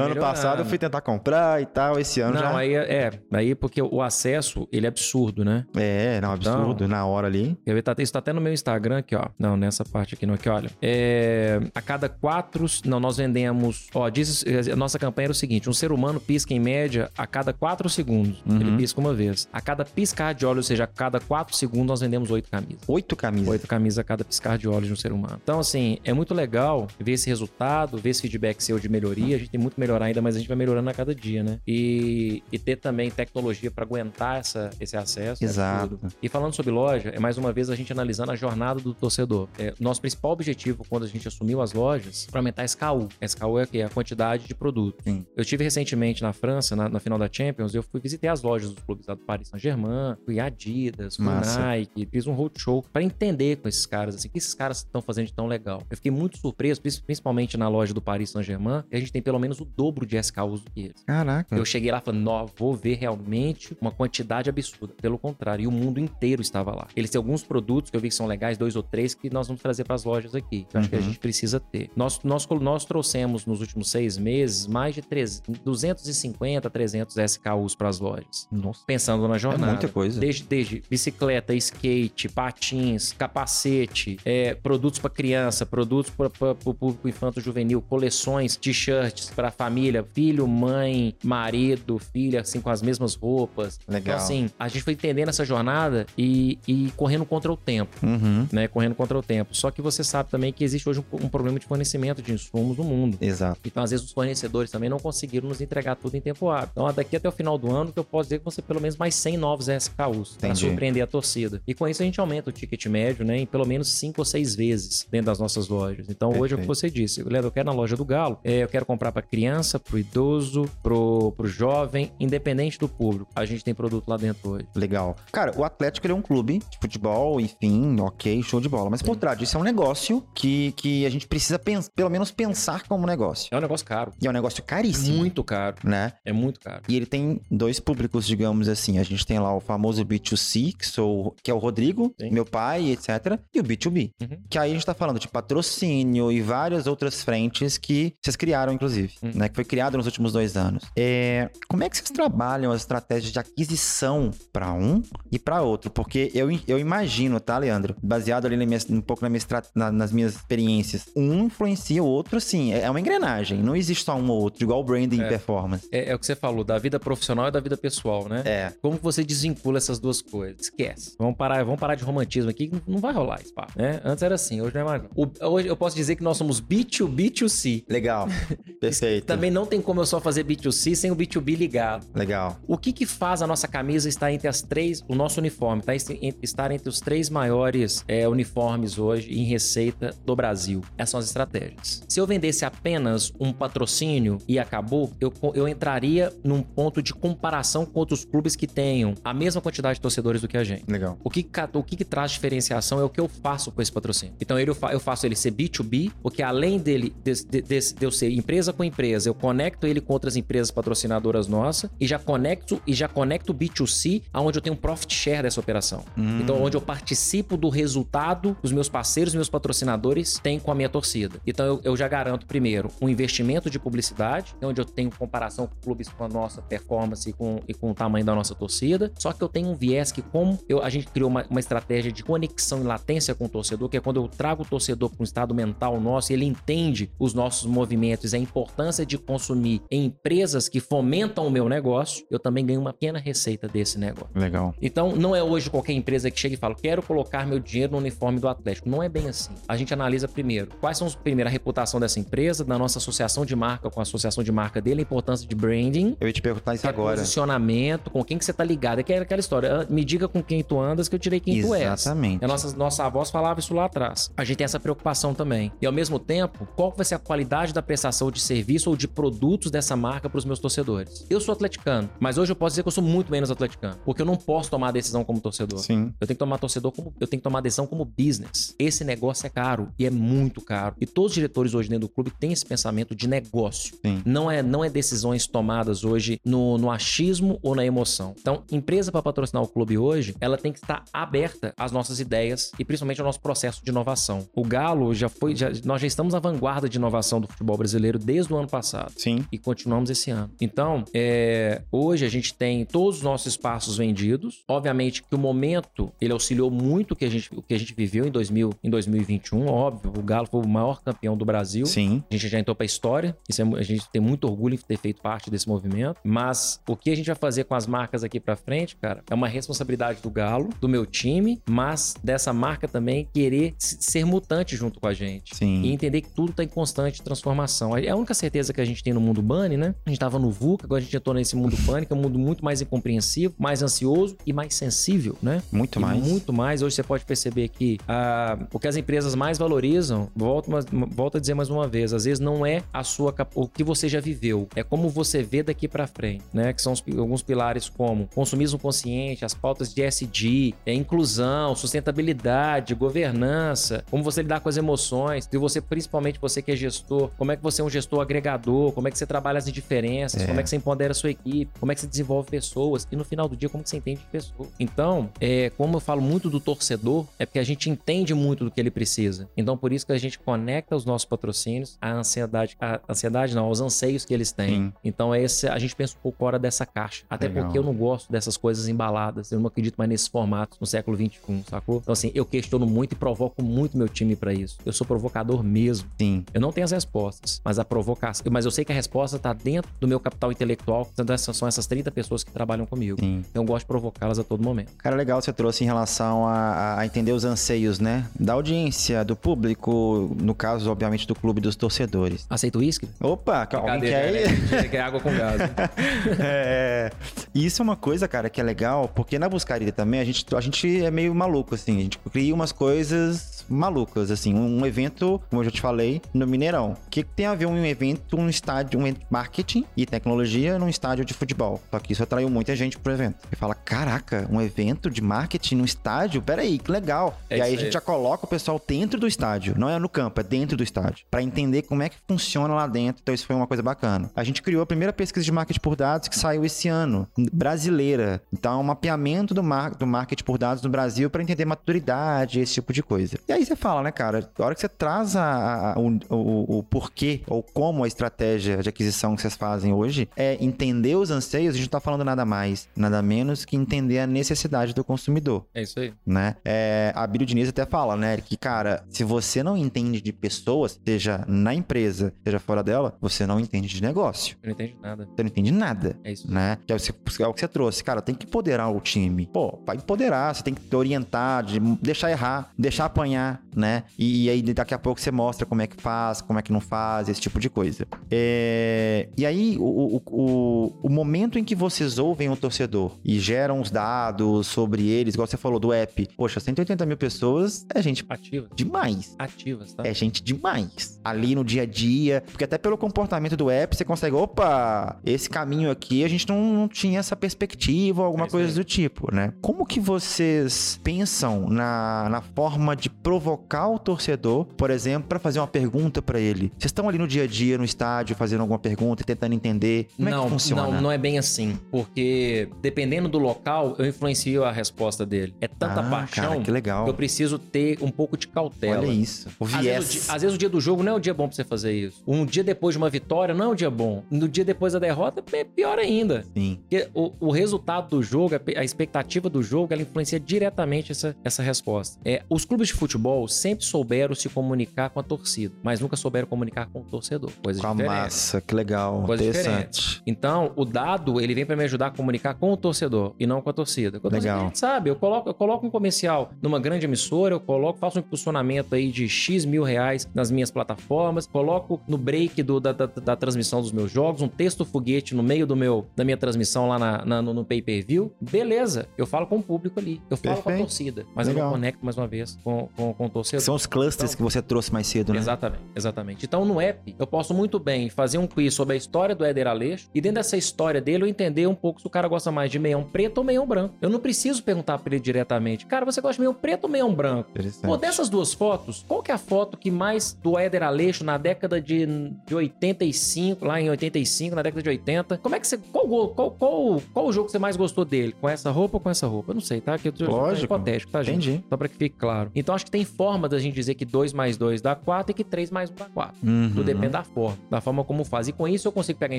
Ano melhorar, passado eu né? fui tentar comprar e tal, esse ano Não, já. aí é, é, aí porque o acesso, ele é absurdo, né? É, não, absurdo, na hora ali. Quer ver? Tá, isso tá até no meu Instagram aqui, ó. Não, nessa parte aqui não, aqui, olha. É, a cada quatro... Não, nós vendemos... Ó, diz, a nossa campanha era o seguinte, um ser humano pisca em média a cada quatro segundos. Uhum. Ele pisca uma vez. A cada piscar de olhos, ou seja, a cada quatro segundos, nós vendemos oito camisas. Oito camisas. Oito camisas a cada piscar de olhos de um ser humano. Então, assim, é muito legal ver esse resultado, ver esse feedback seu de melhoria. A gente tem muito que melhorar ainda, mas a gente vai melhorando a cada dia, né? E, e ter também tecnologia para aguentar essa, esse acesso. é Exato. E falando sobre loja, é mais uma vez a gente analisando a jornada do torcedor. É, nosso principal objetivo quando a gente assumiu as lojas foi aumentar a SKU. A SKU é o quê? A quantidade de produtos. Sim. Eu tive recentemente na França, na, na final da Champions, eu fui visitei as lojas dos clubes lá do Paris Saint-Germain, fui Adidas, fui Massa. Nike, fiz um roadshow para entender com esses caras, assim, o que esses caras estão fazendo de tão legal. Eu fiquei muito surpreso, prin- principalmente na loja do Paris Saint-Germain, que a gente tem pelo menos o dobro de SKUs do que eles. Caraca. Eu cheguei lá falando, vou ver realmente uma quantidade absurda. Pelo contrário, e o mundo inteiro estava lá. Eles têm alguns produtos que eu vi que são legais, dois ou três, que nós vamos trazer para as lojas aqui. Que eu acho que a Uhum. gente precisa ter. Nós, nós, nós trouxemos nos últimos seis meses mais de 3, 250, 300 SKUs para as lojas. Nossa. Pensando na É jornada. muita coisa. Desde, desde bicicleta, skate, patins, capacete, é, produtos para criança, produtos para o público infanto-juvenil, coleções, t-shirts para família, filho, mãe, marido, filha, assim, com as mesmas roupas. Legal. Então, assim, a gente foi entendendo essa jornada e, e correndo contra o tempo, Uhum. né? Correndo contra o tempo. Só que você sabe também que existe hoje um, um problema de fornecimento de insumos no mundo. Exato. Então, às vezes, os fornecedores também não conseguiram nos entregar tudo em tempo hábil. Então, daqui até o final do ano, que eu posso dizer que vão ser pelo menos mais 100 novos SKUs para surpreender a torcida. E com isso, a gente aumenta o ticket médio, né, em pelo menos 5 ou 6 vezes dentro das nossas lojas. Então, hoje é o que Perfeito. você disse. Leandro, eu quero na loja do Galo, é, eu quero comprar para criança, para o idoso, pro, pro jovem, independente do público. A gente tem produto lá dentro hoje. Legal. Cara, o Atlético é um clube de futebol, enfim, ok, show de bola. Mas por trás disso é um negócio que, que a gente precisa pelo menos pensar como negócio. É um negócio caro. E é um negócio caríssimo. Muito caro. Né? É muito caro. E ele tem dois públicos, digamos assim. A gente tem lá o famoso B2C, que, sou, que é o Rodrigo, Sim. meu pai, etc. E o B2B. Uhum. Que aí a gente tá falando de patrocínio e várias outras frentes que vocês criaram, inclusive, Uhum. né? Que foi criado nos últimos dois anos. É, como é que vocês trabalham as estratégias de aquisição para um e para outro? Porque eu, eu imagino, tá, Leandro? Baseado ali minha- um pouco na minha na- nas minhas experiências. Um influencia o outro, assim. É é uma engrenagem. Não existe só um ou outro, igual branding e É. performance. É, é o que você falou, da vida profissional e da vida pessoal, né? É. Como você desvincula essas duas coisas? Esquece. Vamos parar, vamos parar de romantismo aqui, que não vai rolar esse papo, né? Antes era assim, hoje não é mais. O- hoje eu posso dizer que nós somos B2B2C. Legal. Perfeito. Também não tem como eu só fazer B2C sem o B2B ligado. Legal. O que que faz a nossa camisa estar entre as três, o nosso uniforme, tá? Estar entre os três maiores é, uniformes hoje em receita do Brasil? Essas são as estratégias. Se eu vendesse apenas um patrocínio e acabou, eu, eu entraria num ponto de comparação com outros clubes que tenham a mesma quantidade de torcedores do que a gente. Legal. O que, o que, que traz diferenciação é o que eu faço com esse patrocínio. Então ele, eu fa- eu faço ele ser B2B, porque além dele de, de- de- de eu ser empresa com empresa, eu conecto ele com outras empresas patrocinadoras nossas e já conecto e já conecto o B2C, aonde eu tenho um profit share dessa operação. Hum. Então onde eu participo do resultado que os meus parceiros meus patrocinadores têm com a minha torcida. Então eu, eu já garanto, primeiro, um investimento de publicidade, onde eu tenho comparação com clubes com a nossa performance e com, e com o tamanho da nossa torcida. Só que eu tenho um viés que, como eu, a gente criou uma, uma estratégia de conexão e latência com o torcedor, que é quando eu trago o torcedor para um estado mental nosso e ele entende os nossos movimentos, a importância de consumir em empresas que fomentam o meu negócio, eu também ganho uma pequena receita desse negócio. Legal. Então, não é hoje qualquer empresa que chega e fala, quero colocar meu dinheiro no uniforme do Atlético. Não é bem assim. A gente analisa primeiro quais são, primeiro, a reputação dessa empresa, da nossa associação de marca com a associação de marca dele, a importância de branding. Eu ia te perguntar isso agora. Posicionamento, com quem que você tá ligado. É aquela história, ah, me diga com quem tu andas que eu tirei quem tu és. Exatamente. A nossa, nossa avós falava isso lá atrás. A gente tem essa preocupação também. E ao mesmo tempo, qual vai ser a qualidade da prestação de serviço ou de produtos dessa marca para os meus torcedores? Eu sou atleticano, mas hoje eu posso dizer que eu sou muito menos atleticano, porque eu não posso tomar a decisão como torcedor. Sim. Eu tenho que tomar torcedor como eu tenho que tomar decisão como business. Esse negócio é caro e é muito caro. E todos os diretores hoje dentro do clube têm esse pensamento de negócio. Sim. Não é não é decisões tomadas hoje no, no achismo ou na emoção. Então, empresa para patrocinar o clube hoje, ela tem que estar aberta às nossas ideias e principalmente ao nosso processo de inovação. O Galo já foi, já, nós já estamos à vanguarda de inovação do futebol brasileiro desde o ano passado Sim. e continuamos esse ano. Então, é, hoje a gente tem todos os nossos espaços vendidos. Obviamente que o momento ele auxiliou muito o que a gente, o que a gente viveu em, 2000, em 2021. Óbvio, o Galo foi o maior campeão do Brasil. Sim. A gente já entrou para a história. Isso é, a gente tem muito orgulho em ter feito parte desse movimento. Mas o que a gente vai fazer com as marcas aqui para frente, cara, é uma responsabilidade do Galo, do meu time, mas dessa marca também querer ser mutante junto com a gente. Sim. E entender que tudo está em constante transformação. É a única certeza que a gente tem no mundo Bunny, né? A gente estava no VUCA, agora a gente entrou nesse mundo Bunny, que é um mundo muito mais incompreensivo, mais ansioso e mais sensível, né? Muito E mais. Muito mais. Hoje você pode perceber que ah, o que as empresas mais valorizam, volto, volto a dizer mais uma vez, às vezes não é a sua o que você já viveu, é como você vê daqui para frente, né? Que são os alguns pilares como consumismo consciente, as pautas de SD, é, inclusão, sustentabilidade, governança, como você lidar com as emoções, e você, principalmente você que é gestor, como é que você é um gestor agregador, como é que você trabalha as indiferenças, É. como é que você empodera a sua equipe, como é que você desenvolve pessoas, e no final do dia, como que você entende de pessoas. Então, é, como eu falo muito do torcedor, é porque a gente entende muito do que ele precisa. Então, por isso que a gente conecta os nossos patrocínios à ansiedade, à ansiedade não, aos anseios que eles têm. Sim. Então, é esse, a gente pensa um pouco fora dessa caixa. Até Legal. porque eu não gosto dessas coisas embaladas. Eu não acredito mais nesses formatos no século XXI, sacou? Então, assim, eu questiono muito e provoco muito meu time pra isso. Eu sou provocador mesmo. Sim. Eu não tenho as respostas, mas a provocação. Mas eu sei que a resposta tá dentro do meu capital intelectual. Então, são essas 30 pessoas que trabalham comigo. Sim. Então, eu gosto de provocá-las a todo momento. Cara, legal você trouxe em relação a, a entender os anseios, né? Da audiência, do público, no caso, obviamente, do clube dos torcedores. Aceita o uísque? Opa, alguém quer né? Quer água com gás. né? É, e isso é uma coisa, cara, que é legal, porque na Buscaria também a gente, a gente é meio maluco, assim. A gente cria umas coisas malucas, assim. Um, um evento, como eu já te falei, no Mineirão. O que que tem a ver um evento, um estádio, um evento marketing e tecnologia num estádio de futebol? Só que isso atraiu muita gente pro evento. E fala, caraca, um evento de marketing num estádio? Peraí, que legal. É e aí a gente já coloca o pessoal dentro do estádio. Não é no campo, é dentro do estádio. Pra entender como é que funciona lá dentro. Então isso foi uma coisa bacana. A gente criou a primeira pesquisa de marketing por dados que saiu esse ano, brasileira. Então é um mapeamento do, mar do marketing por dados no Brasil pra entender maturidade, esse tipo de coisa. E aí você fala, né, cara, a hora que você traz a, a- o, o, o porquê ou como a estratégia de aquisição que vocês fazem hoje é entender os anseios, a gente não tá falando nada mais, nada menos que entender a necessidade do consumidor É isso né? É, a Bíblia Diniz até fala, né, que, cara, se você não entende de pessoas, seja na empresa, seja fora dela, você não entende de negócio. Eu não entendi nada. Você não entende nada. É isso. Né? Que é, o que você- é o que você trouxe. Cara, tem que empoderar o time. Pô, vai empoderar, você tem que orientar, de deixar errar, deixar apanhar, né? E, aí daqui a pouco você mostra como é que faz, como é que não faz, esse tipo de coisa. É, E aí, o, o, o, o momento em que vocês ouvem o torcedor e geram os dados sobre eles, igual você falou do app, poxa, 180 mil pessoas é gente Ativas. demais. Ativas, tá? É gente demais. Ali no dia a dia. Porque até pelo comportamento do app, você consegue, opa, esse caminho aqui a gente não, não tinha essa perspectiva ou alguma É coisa do tipo, né? Como que vocês pensam na, na forma de provocar o torcedor, por exemplo, para fazer uma pergunta para ele? Vocês estão ali no dia a dia, no estádio, fazendo alguma pergunta e tentando entender como é não, que funciona? não, não é bem assim. Porque dependendo do local, eu influencio a resposta dele. É tanta Ah, paixão cara, que legal. que eu preciso ter um pouco de cautela. Olha isso. O Às viés. vezes, o dia, às vezes o dia do jogo não é o dia bom pra você fazer isso. Um dia depois de uma vitória não é um dia bom. No dia depois da derrota é pior ainda. Sim. Porque o, o resultado do jogo, a pe- a expectativa do jogo, ela influencia diretamente essa, essa resposta. É, os clubes de futebol sempre souberam se comunicar com a torcida, mas nunca souberam comunicar com o torcedor. Coisa Com a diferente. massa, que legal. Coisa Interessante. Então, o dado, ele vem pra me ajudar a comunicar com o torcedor e não com a torcida. Com a torcida, Legal. a gente sabe, eu coloco, coloco um comercial numa grande emissora, eu coloco, faço um impulsionamento aí de X mil reais nas minhas plataformas, coloco no break do- da, da- da transmissão dos meus jogos, um texto foguete no meio do meu, da minha transmissão lá na- na- no, no pay-per-view. Beleza, eu falo com o público ali, eu falo com a Perfeito. torcida, mas eu Legal. não conecto mais uma vez com, com, com o torcedor. São os clusters que você trouxe mais cedo, né? Exatamente, exatamente. Então, no app, eu posso muito bem fazer um quiz sobre a história do Éder Aleixo e dentro dessa história dele eu entender um pouco se o cara gosta mais de meião preto ou meião branco. Eu não preciso perguntar pra ele diretamente, cara, você gosta de meião preto ou meião branco? Pô, dessas duas fotos, qual que é a foto que mais do Éder Aleixo na década de, de 85, lá em 85, na década de 80? Como é que você. Qual, gol- qual, qual, qual o jogo que você mais gostou dele? Com essa roupa ou com essa roupa? Eu não sei, tá? Que eu tô Lógico. hipotético, tá, gente? Entendi. Só pra que fique claro. Então acho que tem forma da gente dizer que 2 mais 2 dá 4 e que 3 mais 1 dá 4. Uhum. Tudo depende da forma, da forma como faz. E com isso eu consigo pegar a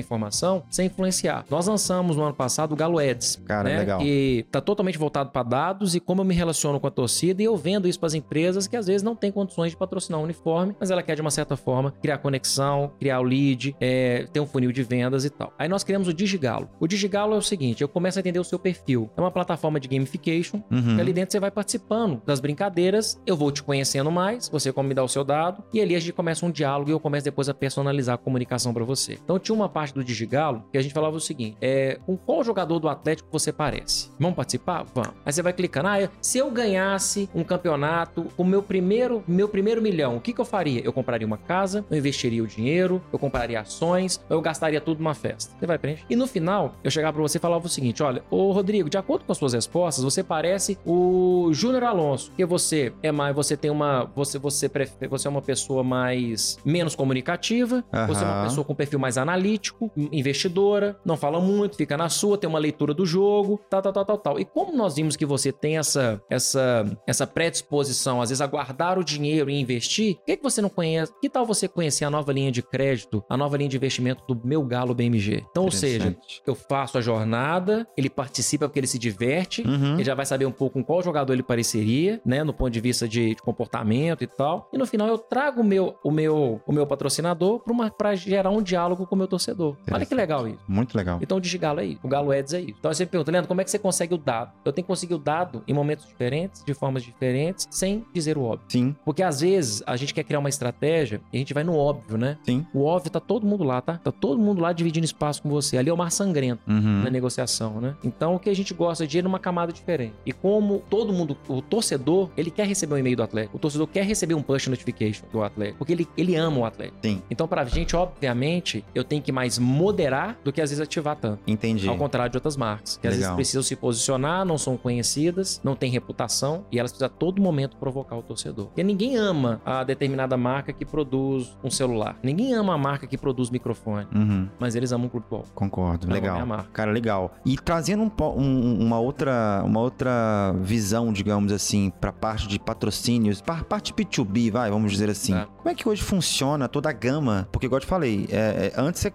informação sem influenciar. Nós lançamos no ano passado o Galo Ads, Cara, né? legal. Que tá totalmente voltado para dados e como eu me relaciono com a torcida e eu vendo isso para as empresas que às vezes não têm condições de patrocinar um uniforme, mas ela quer de uma certa forma criar conexão, criar o lead, é, ter um funil de vendas e tal. Aí nós criamos o Digigalo. O Digigalo é o seguinte, eu começo a entender o seu perfil. É uma plataforma de gamification Uhum. e ali dentro você vai participando das brincadeiras, eu vou te conhecendo mais, você como me dá o seu dado, e ali a gente começa um diálogo e eu começo depois a personalizar a comunicação pra você. Então tinha uma parte do Digigalo que a gente falava o seguinte: é, com qual jogador do Atlético você parece? Vamos participar? Vamos. Aí você vai clicando, ah, se eu ganhasse um campeonato com o meu primeiro, meu primeiro milhão, o que, que eu faria? Eu compraria uma casa, eu investiria o dinheiro, eu compraria ações, eu gastaria tudo numa festa. Você vai preencher. E no final, eu chegava pra você e falava o seguinte: olha, ô Rodrigo, de acordo com as suas respostas, você parece o Júnior Alonso, porque você é mais, você tem uma, você você prefere, você é uma pessoa mais menos comunicativa, você é uma pessoa com perfil mais analítico, investidora, não fala muito, fica na sua, tem uma leitura do jogo, tal, tal, tal, tal, tal. E como nós vimos que você tem essa essa essa predisposição, às vezes a guardar o dinheiro e investir, por que, que você não conhece? Que tal você conhecer a nova linha de crédito, a nova linha de investimento do meu Galo BMG? Então, ou seja, eu faço a jornada, ele participa porque ele se diverte, Uhum. ele já vai saber um pouco com qual jogador ele pareceria, né, no ponto de vista de, de comportamento e tal. E no final eu trago o meu o meu o meu patrocinador para gerar um diálogo com o meu torcedor. Olha que legal isso. Muito legal. Então o Digigalo é isso, o Galo Ads é isso. Então você pergunta, Leandro, como é que você consegue o dado? Eu tenho que conseguir o dado em momentos diferentes, de formas diferentes, sem dizer o óbvio. Sim, Porque às vezes a gente quer criar uma estratégia e a gente vai no óbvio, né? sim. O óbvio tá todo mundo lá, tá? Tá todo mundo lá dividindo espaço com você. Ali é o mar sangrento Uhum. na negociação, né? Então o que a gente gosta de ir numa camada diferente. E como todo mundo, o torcedor, ele quer receber um e-mail do Atlético. O torcedor quer receber um push notification do Atlético, porque ele, ele ama o Atlético. Sim, Então pra gente, obviamente, eu tenho que mais moderar do que às vezes ativar tanto. entendi. Ao contrário de outras marcas, que às vezes Legal. precisam se posicionar, não são conhecidas, não têm reputação e elas precisam a todo momento provocar o torcedor. Porque ninguém ama a determinada marca que produz um celular. Ninguém ama a marca que produz microfone, Uhum. mas eles amam o Clube Ball. Concordo, Não, legal. é. Cara, legal. E trazendo um um- uma, outra, uma outra visão, digamos assim, pra parte de patrocínios, pra parte B2B, vai, vamos dizer assim. Tá. Como é que hoje funciona toda a gama? Porque, igual eu te falei, é, é, antes, o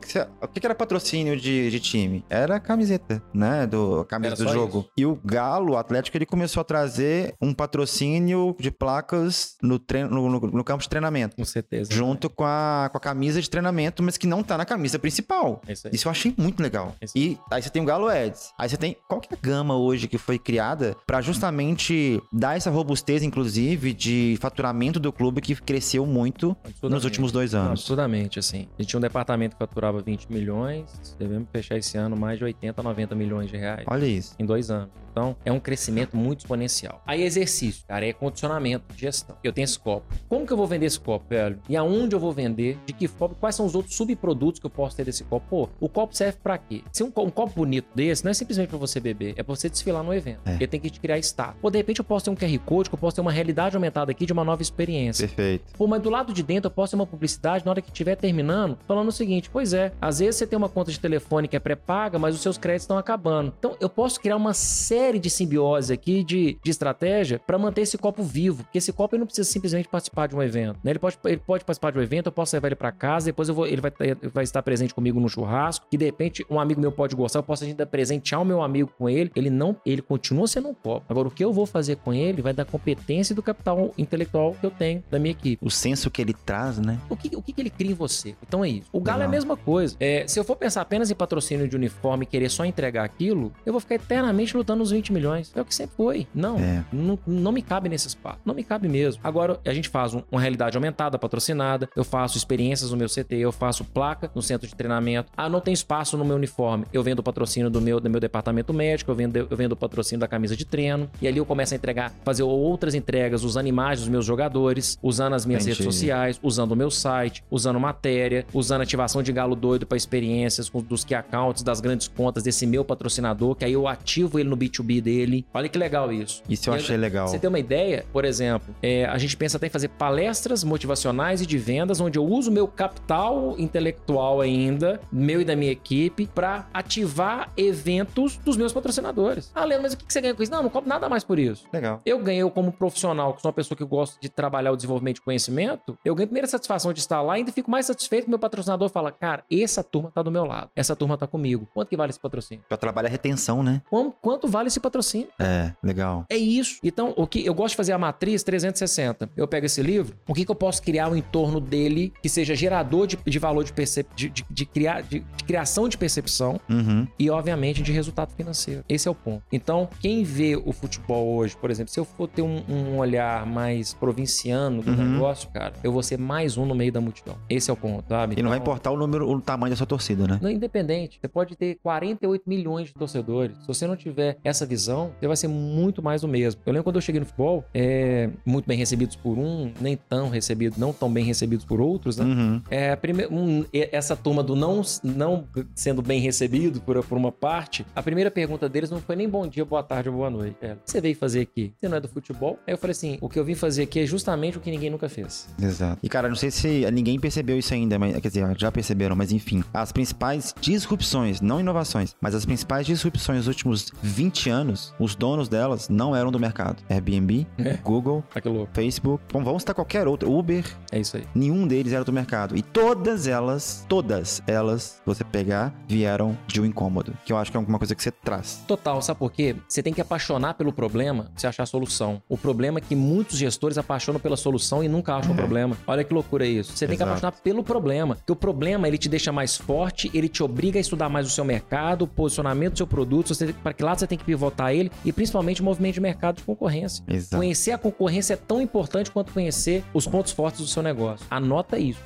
que era patrocínio de, de time? Era a camiseta, né? Do, a camisa do jogo. isso. E o Galo, o Atlético, ele começou a trazer um patrocínio de placas no, treino, no, no- no campo de treinamento. Com certeza. Junto com a, com a camisa de treinamento, mas que não tá na camisa principal. Isso. Isso eu achei muito legal. Isso. E aí você tem o Galo Ads. Aí você tem. Qual que é a gama hoje que foi criada pra justamente dar essa robustez, inclusive, de faturamento do clube que cresceu muito nos últimos dois Não, anos? absurdamente, assim. A gente tinha um departamento que faturava 20 milhões, devemos fechar esse ano mais de 80, 90 milhões de reais. Olha isso. em dois anos. Então, é um crescimento muito exponencial. Aí, exercício, cara, é condicionamento, gestão. Eu tenho esse copo. Como que eu vou vender esse copo, velho? E aonde eu vou vender? De que forma? Quais são os outros subprodutos que eu posso ter desse copo? Pô, o copo serve pra quê? Se um, um copo bonito desse, não é simplesmente pra você beber, é pra você desfilar no evento. É. Ele tem que te criar status. Pô, de repente eu posso ter um QR Code, que eu posso ter uma realidade aumentada aqui de uma nova experiência. Perfeito. Pô, mas do lado lado de dentro eu posso ter uma publicidade na hora que estiver terminando, falando o seguinte: pois é, às vezes você tem uma conta de telefone que é pré-paga, mas os seus créditos estão acabando. Então eu posso criar uma série de simbiose aqui de, de estratégia para manter esse copo vivo, porque esse copo ele não precisa simplesmente participar de um evento. Né? Ele, pode, ele pode participar de um evento, eu posso levar ele para casa, depois eu vou, ele vai, vai estar presente comigo no churrasco, que de repente um amigo meu pode gostar, eu posso ainda presentear o meu amigo com ele. Ele não, ele continua sendo um copo. Agora o que eu vou fazer com ele vai dar competência do capital intelectual que eu tenho da minha equipe. O senso que ele traz, né? O que, o que ele cria em você? Então é isso. O Galo Legal. é a mesma coisa. É, se eu for pensar apenas em patrocínio de uniforme e querer só entregar aquilo, eu vou ficar eternamente lutando nos 20 milhões. É o que sempre foi. Não, é. não, não me cabe nesse espaço. Não me cabe mesmo. Agora, a gente faz um, uma realidade aumentada, patrocinada, eu faço experiências no meu CT, eu faço placa no centro de treinamento. Ah, não tem espaço no meu uniforme. Eu vendo o patrocínio do meu, do meu departamento médico, eu vendo, eu vendo o patrocínio da camisa de treino. E ali eu começo a entregar, fazer outras entregas usando imagens dos meus jogadores, usando as minhas Entendi. redes sociais, usando o meu site, usando matéria, usando ativação de galo doido para experiências com, dos key accounts, das grandes contas desse meu patrocinador, que aí eu ativo ele no B2B dele. Olha que legal isso. Isso eu e achei eu, legal. Você tem uma ideia? Por exemplo, é, a gente pensa até em fazer palestras motivacionais e de vendas, onde eu uso meu capital intelectual ainda, meu e da minha equipe, para ativar eventos dos meus patrocinadores. Ah, Leandro, mas o que você ganha com isso? Não, não cobro nada mais por isso. Legal. Eu ganhei como profissional, que sou uma pessoa que gosta de trabalhar o desenvolvimento de conhecimento, eu ganho a primeira satisfação de estar lá e ainda fico mais satisfeito que meu patrocinador fala, cara, essa turma tá do meu lado, essa turma tá comigo. Quanto que vale esse patrocínio? Já trabalha a retenção, né? Quanto, quanto vale esse patrocínio? É, legal. É isso. Então, o que eu gosto de fazer a matriz 360. Eu pego esse livro, o que, que eu posso criar em torno dele que seja gerador de, de valor de, percep, de, de, de, criar, de, de, criação de percepção uhum. e, obviamente, de resultado financeiro. Esse é o ponto. Então, quem vê o futebol hoje, por exemplo, se eu for ter um, um olhar mais provinciano do uhum. negócio, cara, eu vou ser mais um no meio da multidão. Esse é o ponto, sabe? E não vai então, importar o número, o tamanho da sua torcida, né? Não, independente. Você pode ter 48 milhões de torcedores. Se você não tiver essa visão, você vai ser muito mais o mesmo. Eu lembro quando eu cheguei no futebol, é, muito bem recebidos por um, nem tão recebidos, não tão bem recebidos por outros, né? Uhum. É, primeira, um, essa turma do não, não sendo bem recebido por, por uma parte, a primeira pergunta deles não foi nem bom dia, boa tarde ou boa noite. É, o que você veio fazer aqui? Você não é do futebol? Aí eu falei assim, o que eu vim fazer aqui é justamente o que ninguém nunca fez. Exato. E cara, não sei se ninguém percebeu isso ainda, mas quer dizer, já perceberam, mas enfim, as principais disrupções, não inovações, mas as principais disrupções dos últimos 20 anos, os donos delas não eram do mercado. Airbnb, é. Google, ah, Facebook, bom, vamos citar qualquer outro, Uber. É isso aí. Nenhum deles era do mercado. E todas elas, todas elas, você pegar, vieram de um incômodo. Que eu acho que é alguma coisa que você traz. Total, sabe por quê? Você tem que apaixonar pelo problema pra você achar a solução. O problema é que muitos gestores apaixonam pela solução e nunca acham o problema. Olha que loucura isso. Você tem Exato. que apaixonar pelo problema. Porque o problema, ele te deixa mais forte, ele te obriga a estudar mais o seu mercado, o posicionamento do seu produto, para que lado você tem que pivotar ele e principalmente o movimento de mercado de concorrência. Exato. Conhecer a concorrência é tão importante quanto conhecer os pontos fortes do seu negócio. Anota isso.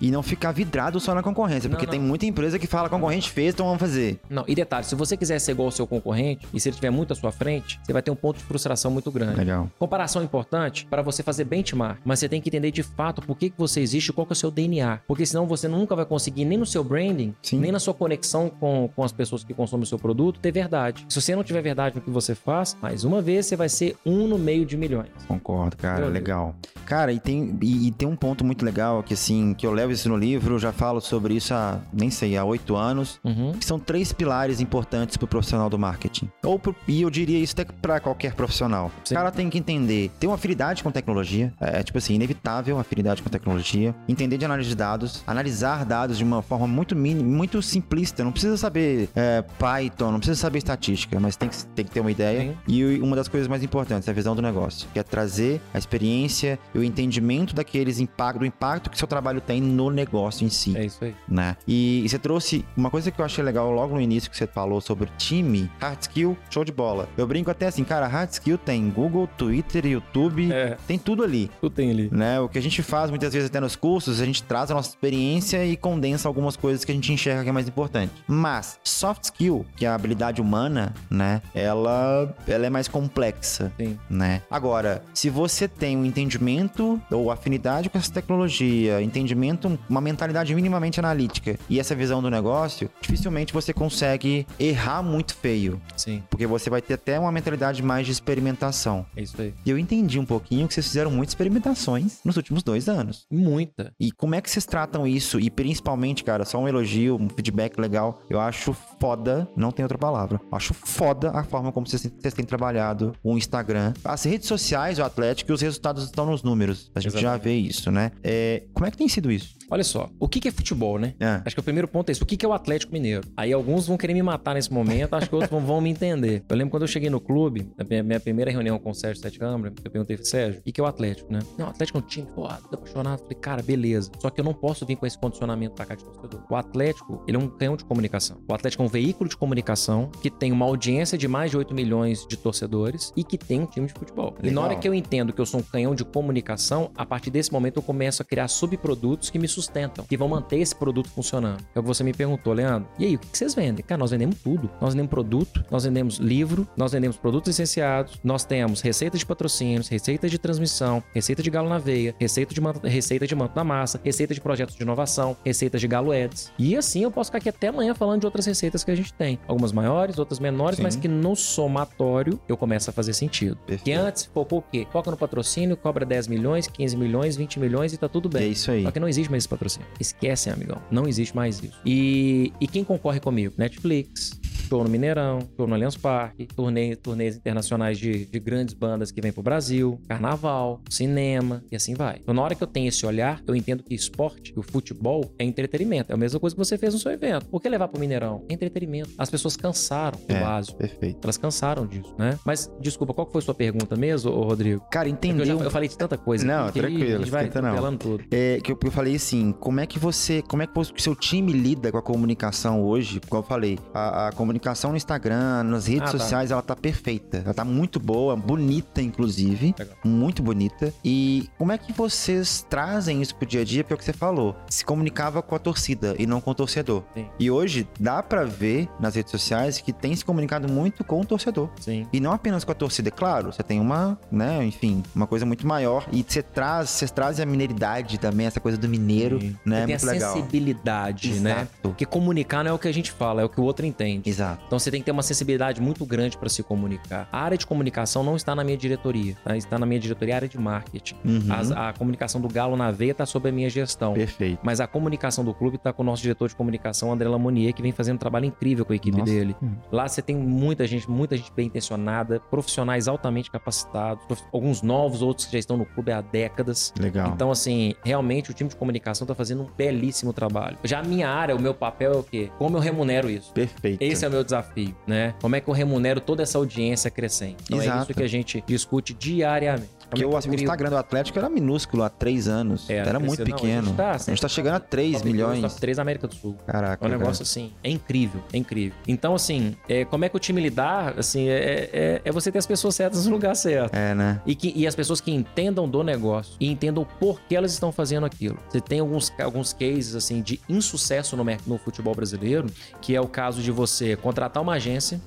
E não ficar vidrado só na concorrência. Porque não, não. tem muita empresa que fala concorrente fez, então vamos fazer. Não, e detalhe, se você quiser ser igual ao seu concorrente e se ele tiver muito à sua frente, você vai ter um ponto de frustração muito grande. Legal. Comparação importante para você fazer benchmark, mas você tem que entender de fato por que, que você existe e qual que é o seu DNA. Porque senão você nunca vai conseguir nem no seu branding, Sim. nem na sua conexão com, com as pessoas que consomem o seu produto, ter verdade. Se você não tiver verdade no que você faz, mais uma vez você vai ser um no meio de milhões. Concordo, cara. Legal. Cara, e tem, e, e tem um ponto muito legal que assim, que eu levo isso no livro, já falo sobre isso há, nem sei, há oito anos, uhum. que são três pilares importantes para o profissional do marketing. Ou pro, e eu diria isso até para qualquer profissional. Sim. O cara tem que entender, ter uma afinidade com tecnologia, é, é tipo assim, inevitável a afinidade com tecnologia, entender de análise de dados, analisar dados de uma forma muito mínima, muito simplista, não precisa saber é, Python, não precisa saber estatística, mas tem que, tem que ter uma ideia. Sim. E uma das coisas mais importantes, é a visão do negócio, que é trazer a experiência e o entendimento daqueles impactos, do impacto que seu trabalho tem no negócio em si. É isso aí. Né? E, e, você trouxe uma coisa que eu achei legal logo no início que você falou sobre time, hard skill, show de bola. Eu brinco até assim, cara, hard skill tem Google, Twitter, YouTube, é. tem tudo ali. Tudo tem ali. Né? O que a gente faz muitas vezes até nos cursos, a gente traz a nossa experiência e condensa algumas coisas que a gente enxerga que é mais importante. Mas soft skill, que é a habilidade humana, né? Ela, ela é mais complexa, Sim. né? Agora, se você tem um entendimento ou afinidade com essa tecnologia, entendimento um, uma mentalidade minimamente analítica e essa visão do negócio, dificilmente você consegue errar muito feio. Sim. Porque você vai ter até uma mentalidade mais de experimentação. É isso aí. E eu entendi um pouquinho que vocês fizeram muitas experimentações nos últimos dois anos. Muita. E como é que vocês tratam isso? E principalmente, cara, só um elogio, um feedback legal. Eu acho foda, não tem outra palavra. Eu acho foda a forma como vocês, vocês têm trabalhado o Instagram. As redes sociais, o Atlético, e os resultados estão nos números. A gente Exatamente. já vê isso, né? É, como é que tem sido isso? Olha só, o que, é futebol, né? É. Acho que o primeiro ponto é isso. O que, é o Atlético Mineiro? Aí alguns vão querer me matar nesse momento, acho que outros vão, vão me entender. Eu lembro quando eu cheguei no clube, a minha, primeira reunião com o Sérgio Sete Câmara, eu perguntei pro Sérgio, o que, é o Atlético, né? Não, o Atlético é um time, pô, apaixonado. Falei, cara, beleza. Só que eu não posso vir com esse condicionamento pra cá de torcedor. O Atlético, ele é um canhão de comunicação. O Atlético é um veículo de comunicação que tem uma audiência de mais de 8 milhões de torcedores e que tem um time de futebol. Legal. E na hora que eu entendo que eu sou um canhão de comunicação, a partir desse momento eu começo a criar subprodutos que me sustentam, que vão manter esse produto funcionando. É o que você me perguntou, Leandro. E aí, o que vocês vendem? Cara, nós vendemos tudo. Nós vendemos produto, nós vendemos livro, nós vendemos produtos licenciados, nós temos receita de patrocínios, receita de transmissão, receita de galo na veia, receita de, manto, receita de manto na massa, receita de projetos de inovação, receita de galo ads. E assim eu posso ficar aqui até amanhã falando de outras receitas que a gente tem. Algumas maiores, outras menores, Sim. mas que no somatório eu começo a fazer sentido. Perfeito. Que antes focou o quê? Foca no patrocínio, cobra 10 milhões, 15 milhões, 20 milhões e tá tudo bem. É isso aí. Só que não existe mais patrocínio. Esquecem, amigão. Não existe mais isso. E, e quem concorre comigo? Netflix, show no Mineirão, show no Allianz Parque, turnê, turnês internacionais de, de grandes bandas que vêm pro Brasil, carnaval, cinema e assim vai. Então, na hora que eu tenho esse olhar, eu entendo que esporte, que o futebol é entretenimento. É a mesma coisa que você fez no seu evento. Por que levar pro Mineirão? É entretenimento. As pessoas cansaram do é, básico. Perfeito. Elas cansaram disso, né? Mas, desculpa, qual foi a sua pergunta mesmo, Rodrigo? Cara, entendeu. Eu, eu, falei de tanta coisa. Não, tranquilo. A gente vai não. tudo. É, que eu, eu falei assim, como é que você, como é que o seu time lida com a comunicação hoje? Como eu falei, a, a comunicação no Instagram, nas redes ah, tá. sociais, ela tá perfeita. Ela tá muito boa, bonita, inclusive. Legal. Muito bonita. E como é que vocês trazem isso pro dia a dia? Porque é o que você falou, se comunicava com a torcida e não com o torcedor. Sim. E hoje dá para ver nas redes sociais que tem se comunicado muito com o torcedor. Sim. E não apenas com a torcida. É claro, você tem uma, né, enfim, uma coisa muito maior. E você traz, você traz a mineiridade também, essa coisa do mineiro, Sim. né? Tem muito a legal. sensibilidade, né? Exato. né? Porque comunicar não é o que a gente fala, é o que o outro entende. Exato. Então você tem que ter uma sensibilidade muito grande para se comunicar. A área de comunicação não está na minha diretoria, tá? está na minha diretoria, a área de marketing. Uhum. A, a, comunicação do Galo na veia está sob a minha gestão. Perfeito. Mas a comunicação do clube está com o nosso diretor de comunicação, André Lamonier, que vem fazendo um trabalho incrível com a equipe Nossa. dele. Uhum. Lá você tem muita gente, muita gente bem intencionada, profissionais altamente capacitados, alguns novos, outros que já estão no clube há décadas. Legal. Então, assim, realmente o time de comunicação está fazendo um belíssimo trabalho. Já a minha área, o meu papel é o quê? Como eu remunero isso? Perfeito. Esse é o meu desafio, né? Como é que eu remunero toda essa audiência crescente? Então Exato. é isso que a gente discute diariamente. Porque o, o Instagram do Atlético era minúsculo há três anos. É, era muito pequeno. Não, a, gente tá, a gente tá chegando a 3 milhões. Top 3 na América do Sul. Caraca. É um negócio cara. assim, é incrível, é incrível. Então, assim, é, como é que o time lidar, assim, é, é, é, você ter as pessoas certas no lugar certo. É, né? E, que, e as pessoas que entendam do negócio e entendam por que elas estão fazendo aquilo. Você tem alguns, alguns cases, assim, de insucesso no, no futebol brasileiro, que é o caso de você contratar uma agência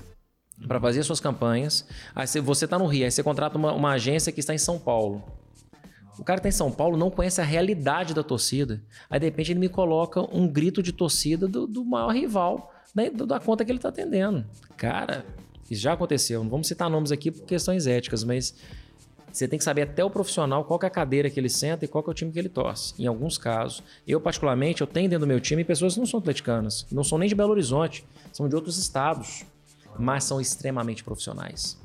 para fazer suas campanhas. Aí você está no Rio, aí você contrata uma, uma agência que está em São Paulo. O cara que tá em São Paulo não conhece a realidade da torcida. Aí, de repente, ele me coloca um grito de torcida do, do maior rival né, da conta que ele tá atendendo. Cara, isso já aconteceu. Não vamos citar nomes aqui por questões éticas, mas você tem que saber até o profissional qual é a cadeira que ele senta e qual é o time que ele torce. Em alguns casos, eu particularmente, eu tenho dentro do meu time pessoas que não são atleticanas, não são nem de Belo Horizonte, são de outros estados mas são extremamente profissionais.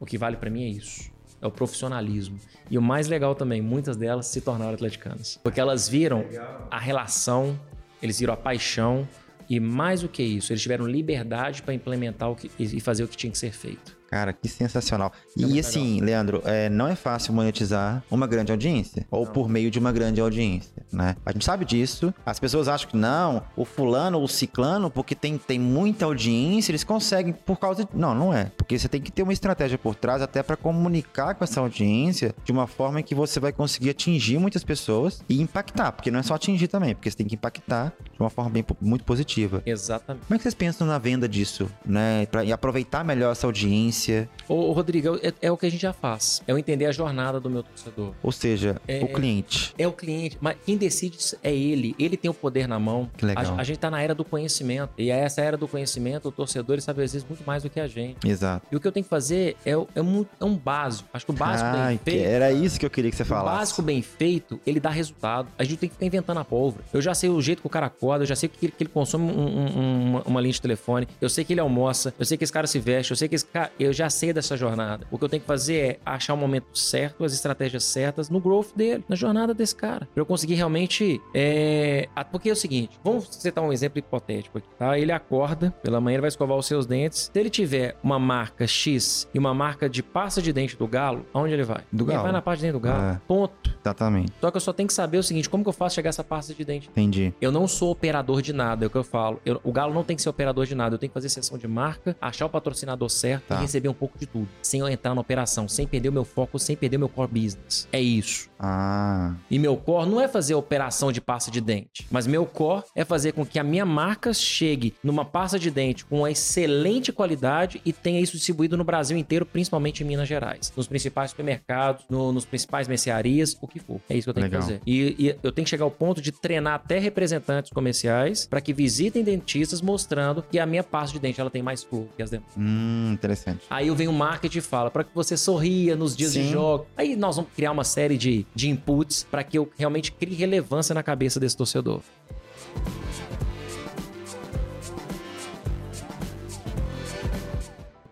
O que vale para mim é isso. É o profissionalismo. E o mais legal também, muitas delas se tornaram atleticanas. Porque elas viram a relação, eles viram a paixão e mais do que isso, eles tiveram liberdade para implementar o que, e fazer o que tinha que ser feito. Cara, que sensacional. É e assim, legal. Leandro, é, não é fácil monetizar uma grande audiência. Ou não. por meio de uma grande audiência, né? A gente sabe disso. As pessoas acham que não, o fulano, o ciclano, porque tem, tem muita audiência, eles conseguem por causa de... Não, não é. Porque você tem que ter uma estratégia por trás até para comunicar com essa audiência de uma forma que você vai conseguir atingir muitas pessoas e impactar. Porque não é só atingir também, porque você tem que impactar de uma forma bem, muito positiva. Exatamente. Como é que vocês pensam na venda disso, né? Pra, e aproveitar melhor essa audiência experiência. Ô, Rodrigo, é, é, o que a gente já faz. É eu entender a jornada do meu torcedor. Ou seja, é, o cliente. É o cliente. Mas quem decide é ele. Ele tem o poder na mão. Que legal. A, a gente tá na era do conhecimento. E essa era do conhecimento, o torcedor ele sabe às vezes muito mais do que a gente. Exato. E o que eu tenho que fazer é, é, um, é um básico. Acho que o básico Ai, bem feito. Era isso que eu queria que você falasse. O básico bem feito, ele dá resultado. A gente tem que ficar inventando a pólvora. Eu já sei o jeito que o cara acorda, eu já sei que ele, que ele consome um, um, uma, uma linha de telefone, eu sei que ele almoça, eu sei que esse cara se veste, eu sei que esse cara. Eu já sei dessa jornada. O que eu tenho que fazer é achar o momento certo, as estratégias certas no growth dele, na jornada desse cara. Pra eu conseguir realmente. É... Porque é o seguinte, vamos citar um exemplo hipotético aqui, tá? Ele acorda, pela manhã ele vai escovar os seus dentes. Se ele tiver uma marca X e uma marca de pasta de dente do galo, aonde ele vai? Do ele galo. vai na pasta de dente do galo. É. Ponto. Exatamente. Só que eu só tenho que saber o seguinte: como que eu faço chegar essa pasta de dente? Entendi. Eu não sou operador de nada, é o que eu falo. Eu, o Galo não tem que ser operador de nada. Eu tenho que fazer sessão de marca, achar o patrocinador certo Tá. e receber um pouco de tudo. Sem eu entrar na operação, sem perder o meu foco, sem perder meu core business. É isso. Ah, E meu core não é fazer operação de pasta de dente, mas meu core é fazer com que a minha marca chegue numa pasta de dente com uma excelente qualidade e tenha isso distribuído no Brasil inteiro, principalmente em Minas Gerais, nos principais supermercados, no- nos principais mercearias, o que for. É isso que eu tenho Legal. que fazer. E, e eu tenho que chegar ao ponto de treinar até representantes comerciais para que visitem dentistas mostrando que a minha pasta de dente ela tem mais flow que as demais. hum, interessante. Aí vem o marketing e fala para que você sorria nos dias de Sim. jogo. Aí nós vamos criar uma série de, de inputs para que eu realmente crie relevância na cabeça desse torcedor.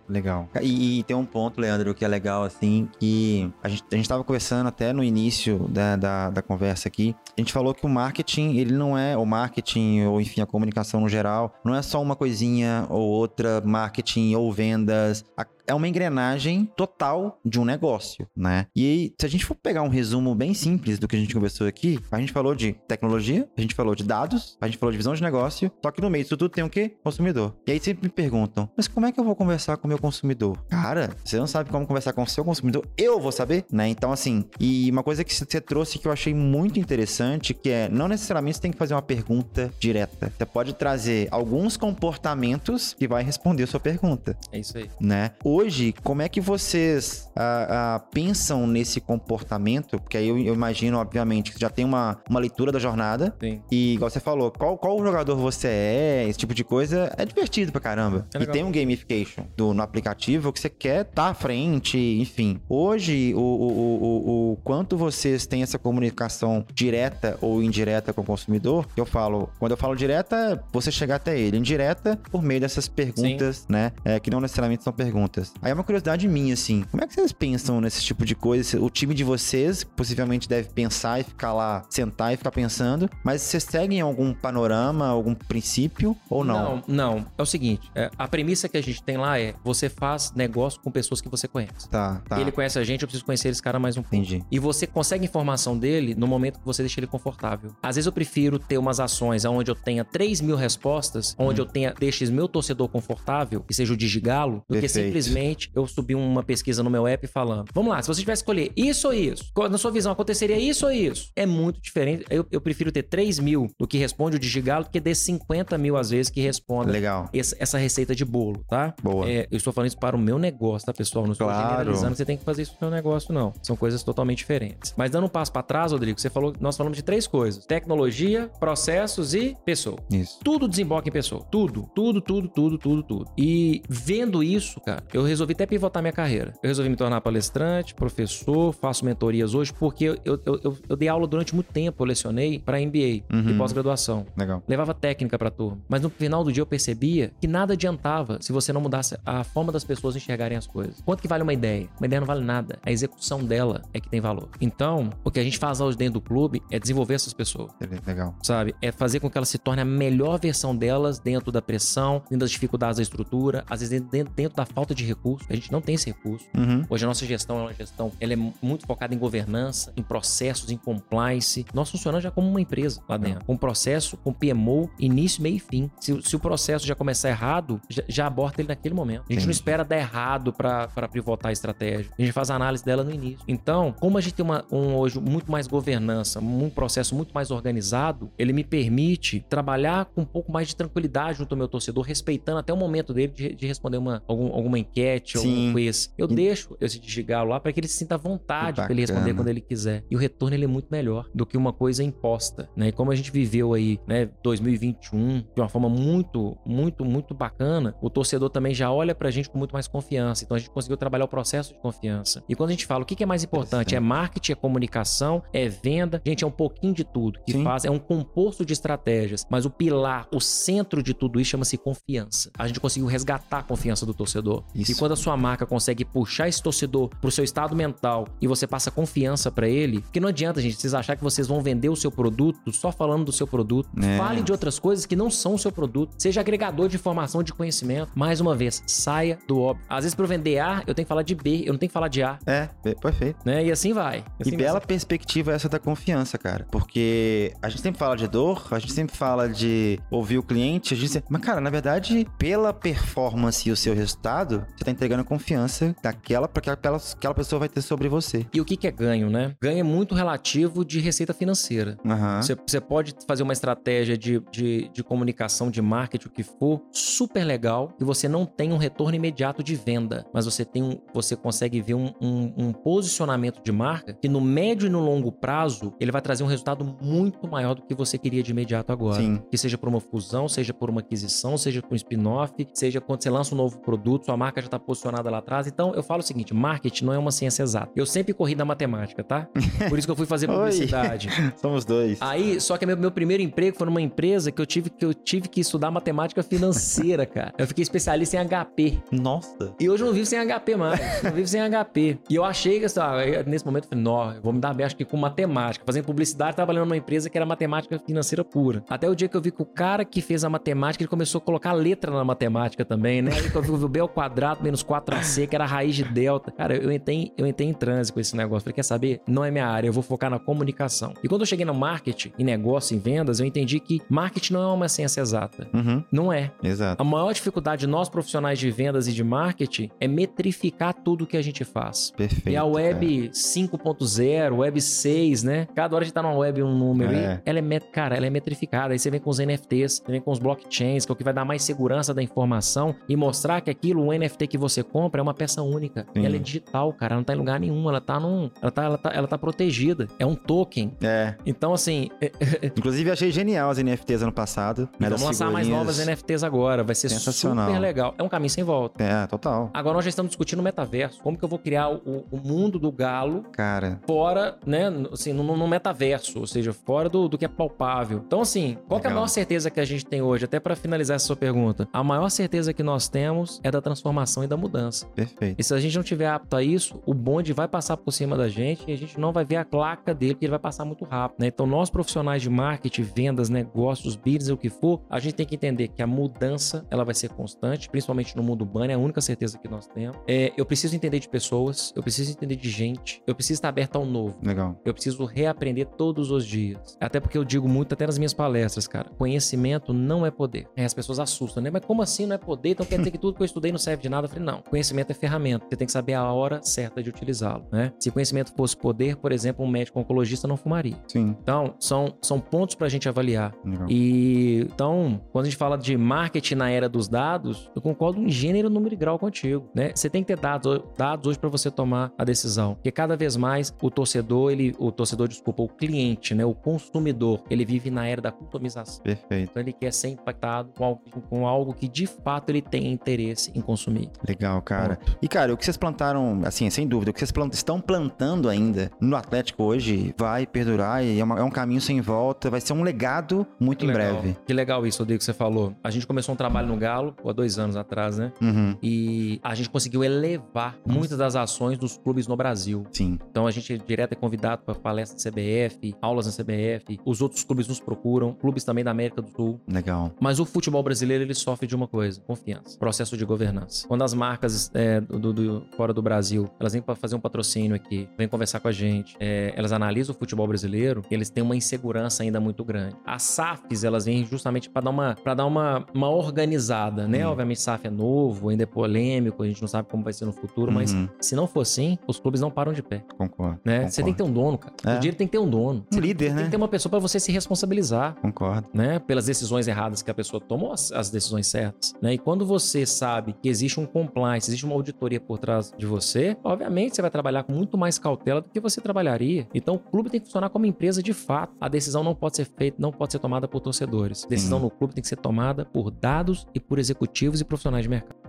Legal. E, e tem um ponto, Leandro, que é legal, assim, que a gente, a gente tava conversando até no início da, da, da conversa aqui. A gente falou que o marketing, ele não é, o marketing, ou enfim, a comunicação no geral, não é só uma coisinha ou outra, marketing ou vendas. A- é uma engrenagem total de um negócio, né? E aí, se a gente for pegar um resumo bem simples do que a gente conversou aqui, a gente falou de tecnologia, a gente falou de dados, a gente falou de visão de negócio, só que no meio disso tudo tem o quê? Consumidor. E aí sempre me perguntam, mas como é que eu vou conversar com o meu consumidor? Cara, você não sabe como conversar com o seu consumidor, eu vou saber, né? Então, assim, e uma coisa que você trouxe que eu achei muito interessante, que é, não necessariamente você tem que fazer uma pergunta direta. Você pode trazer alguns comportamentos que vai responder a sua pergunta É isso aí. né? Hoje, como é que vocês ah, ah, pensam nesse comportamento? Porque aí eu, eu imagino, obviamente, que já tem uma, uma leitura da jornada. Sim. E, igual você falou, qual, qual jogador você é, esse tipo de coisa, é divertido pra caramba. É e tem um gamification do, no aplicativo que você quer estar à frente, enfim. Hoje, o, o, o, o, quanto vocês têm essa comunicação direta ou indireta com o consumidor, eu falo, quando eu falo direta, você chegar até ele. Indireta, por meio dessas perguntas, né? É, que não necessariamente são perguntas. Aí é uma curiosidade minha, assim, como é que vocês pensam nesse tipo de coisa? O time de vocês possivelmente deve pensar e ficar lá, sentar e ficar pensando, mas vocês seguem algum panorama, algum princípio ou não? Não, não. É o seguinte, é, a premissa que a gente tem lá é você faz negócio com pessoas que você conhece. Tá, tá. Ele conhece a gente, eu preciso conhecer esse cara mais um pouco. Entendi. E você consegue informação dele no momento que você deixa ele confortável. Às vezes eu prefiro ter umas ações onde eu tenha 3 mil respostas, onde eu tenha, deixe meu torcedor confortável, que seja o digigalo, do que Perfeito. Simplesmente eu subir uma pesquisa no meu app falando: vamos lá, se você tivesse que escolher isso ou isso, na sua visão aconteceria isso ou isso, é muito diferente. Eu, eu prefiro ter 3 mil do que responde o digigalo do que ter 50 mil às vezes que responda Legal. essa, essa receita de bolo, tá? Boa. É, eu estou falando isso para o meu negócio, tá, pessoal? Não estou Claro. generalizando que você tem que fazer isso no seu negócio, não. São coisas totalmente diferentes. Mas dando um passo para trás, Rodrigo, você falou, nós falamos de três coisas: tecnologia, processos e pessoa. Isso. Tudo desemboca em pessoa. Tudo, tudo, tudo, tudo, tudo, tudo. E vendo isso, cara, eu resolvi até pivotar minha carreira. Eu resolvi me tornar palestrante, professor, faço mentorias hoje, porque eu, eu, eu, eu dei aula durante muito tempo, eu lecionei para MBA e Uhum. pós-graduação. Legal. Levava técnica pra turma. Mas no final do dia eu percebia que nada adiantava se você não mudasse a forma das pessoas enxergarem as coisas. Quanto que vale uma ideia? Uma ideia não vale nada. A execução dela é que tem valor. Então, o que a gente faz hoje dentro do clube é desenvolver essas pessoas. Legal. Sabe? É fazer com que elas se tornem a melhor versão delas dentro da pressão, dentro das dificuldades da estrutura, às vezes dentro, dentro da falta de recurso. A gente não tem esse recurso. Uhum. Hoje a nossa gestão é uma gestão, ela é muito focada em governança, em processos, em compliance. Nós funcionamos já como uma empresa lá dentro, com processo, com PMO, início, meio e fim. Se, o- se o processo já começar errado, já, já aborta ele naquele momento. A gente Entendi. não espera dar errado para pivotar a estratégia. A gente faz a análise dela no início. Então, como a gente tem uma, um, hoje muito mais governança, um processo muito mais organizado, ele me permite trabalhar com um pouco mais de tranquilidade junto ao meu torcedor, respeitando até o momento dele de, de responder uma, algum- alguma enquete Sim. ou algum quiz. Eu E- deixo esse galo lá para que ele sinta vontade Que para ele responder quando ele quiser. E o retorno ele é muito melhor do que uma coisa imposta, né? E como a gente viveu aí, né, 2021 de uma forma muito, muito, muito bacana, o torcedor também já olha pra gente com muito mais confiança. Então a gente conseguiu trabalhar o processo de confiança. E quando a gente fala o que que é mais importante, é marketing, é comunicação, é venda, gente, é um pouquinho de tudo que Sim. faz, é um composto de estratégias, mas o pilar, o centro de tudo isso chama-se confiança. A gente conseguiu resgatar a confiança do torcedor. Isso. E quando a sua marca consegue puxar esse torcedor pro seu estado mental e você passa confiança pra ele, porque não adianta, gente, vocês achar que vocês vão vender o seu produto só falando do seu produto. É. Fale de outras coisas que não são o seu produto. Seja agregador de informação, de conhecimento. Mais uma vez, saia do óbvio. Às vezes, para eu vender A, eu tenho que falar de B, eu não tenho que falar de A, É, é, perfeito. né? E assim vai. E Assim vai bela ser. perspectiva essa da confiança, cara. Porque a gente sempre fala de dor, a gente sempre fala de ouvir o cliente, a gente sempre... Mas, cara, na verdade, pela performance e o seu resultado, você tá entregando confiança daquela para que aquela, aquela pessoa vai ter sobre você. E o que que é ganho, né? Ganho é muito relativo de receita financeira. Você, você pode fazer uma estratégia de, de, de comunicação, de marketing, o que for, super legal, e você não tem um retorno imediato de venda, mas você tem um, você consegue ver um, um- um posicionamento de marca que no médio e no longo prazo ele vai trazer um resultado muito maior do que você queria de imediato agora. Sim. Que seja por uma fusão, seja por uma aquisição, seja por um spin-off, seja quando você lança um novo produto, sua marca já está posicionada lá atrás. Então eu falo o seguinte: marketing não é uma ciência exata. Eu sempre corri da matemática, tá? Por isso que eu fui fazer publicidade. Somos dois. Aí, só que meu, meu primeiro emprego foi numa empresa que eu tive que eu tive que estudar matemática financeira, cara. Eu fiquei especialista em HP. Nossa. E hoje eu não vivo sem HP mais. Não vivo sem HP. E eu achei que, sabe, nesse momento, eu falei, não, eu vou me dar bem, acho que com matemática. Fazendo publicidade, trabalhando numa empresa que era matemática financeira pura. Até o dia que eu vi que o cara que fez a matemática, ele começou a colocar letra na matemática também, né? Aí que eu vi o B ao quadrado menos 4AC, que era a raiz de delta. Cara, eu entrei, eu entrei em transe com esse negócio. Falei, quer saber? Não é minha área, eu vou focar na comunicação. E quando eu cheguei no marketing, em negócio, em vendas, eu entendi que marketing não é uma ciência exata. Uhum. Não é. Exato. A maior dificuldade de nós profissionais de vendas e de marketing é metrificar tudo que a gente faz. Perfeito. e a web 5.0, web 6, né? Cada hora a gente tá numa web um número. É. E ela é, met- cara, ela é metrificada. Aí você vem com os NFTs, você vem com os blockchains, que é o que vai dar mais segurança da informação e mostrar que aquilo, o NFT que você compra, é uma peça única. Sim. E ela é digital, cara. Ela não tá em lugar nenhum. Ela tá num. Ela tá, ela tá, ela tá protegida. É um token. É. Então, assim, Inclusive, achei genial as NFTs ano passado. né, vamos lançar mais novas NFTs agora. Vai ser Sensacional. super legal. É um caminho sem volta. É, total. Agora nós já estamos discutindo o metaverso. Como que eu vou criar o, o mundo do galo Cara, fora, né, assim, no, no metaverso, ou seja, fora do, do que é palpável. Então, assim, qual é a maior certeza que a gente tem hoje? Até para finalizar essa sua pergunta, a maior certeza que nós temos é da transformação e da mudança. perfeito. E se a gente não tiver apto a isso, o bonde vai passar por cima da gente e a gente não vai ver a placa dele, porque ele vai passar muito rápido, né? Então, nós profissionais de marketing, vendas, negócios, business, o que for, a gente tem que entender que a mudança, ela vai ser constante, principalmente no mundo urbano, é a única certeza que nós temos. É, eu preciso entender de pessoas, eu preciso entender de gente, eu preciso estar aberto ao novo. Legal. Eu preciso reaprender todos os dias. Até porque eu digo muito até nas minhas palestras, cara. Conhecimento não é poder. Aí as pessoas assustam, né? Mas como assim não é poder? Então quer dizer que tudo que eu estudei não serve de nada? Eu falei, não. Conhecimento é ferramenta. Você tem que saber a hora certa de utilizá-lo, né? Se conhecimento fosse poder, por exemplo, um médico oncologista não fumaria. Sim. Então, são, são pontos pra gente avaliar. Legal. E então, quando a gente fala de marketing na era dos dados, eu concordo em gênero, número e grau contigo, né? Você tem que ter dados, dados hoje para você tomar a decisão, porque cada vez mais o torcedor, ele, o torcedor, desculpa, o cliente, né, o consumidor, ele vive na era da customização. Perfeito. Então ele quer ser impactado com algo, com algo que de fato ele tem interesse em consumir. Legal, cara. E, cara, o que vocês plantaram, assim, sem dúvida, o que vocês plant- estão plantando ainda no Atlético hoje vai perdurar e é, uma- é um caminho sem volta, vai ser um legado muito em legal. breve. Que legal isso, Rodrigo, que você falou. A gente começou um trabalho no Galo, há dois anos atrás, né? Uhum. E a gente conseguiu elevar muitas das ações dos clubes no Brasil. Sim. Então a gente direto é convidado para palestras na CBF, aulas na CBF. Os outros clubes nos procuram, clubes também da América do Sul. Legal. Mas o futebol brasileiro ele sofre de uma coisa: confiança, processo de governança. Quando as marcas é, do, do- fora do Brasil elas vêm para fazer um patrocínio aqui, vêm conversar com a gente, é, elas analisam o futebol brasileiro, eles têm uma insegurança ainda muito grande. As SAFs elas vêm justamente para dar uma para dar uma, uma organizada, né? Hum. Obviamente SAF é novo, ainda é polêmico, a gente não sabe como vai ser no futuro, mas Uhum. se não for assim, os clubes não param de pé. Concordo. Né? concordo. Você tem que ter um dono, cara. É. O dinheiro tem que ter um dono. Um líder, Tem né? que ter uma pessoa para você se responsabilizar Concordo. né, pelas decisões erradas que a pessoa tomou as, as decisões certas, né? E quando você sabe que existe um um compliance, existe uma auditoria por trás de você, obviamente você vai trabalhar com muito mais cautela do que você trabalharia. Então o clube tem que funcionar como empresa de fato. A decisão não pode ser feita, não pode ser tomada por torcedores. A decisão no clube tem que ser tomada por dados e por executivos e profissionais de mercado.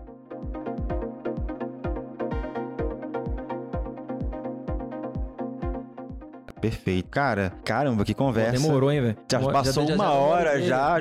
Perfeito. Cara, caramba, que conversa. Demorou, hein, velho? Já passou já- já- uma já- hora já,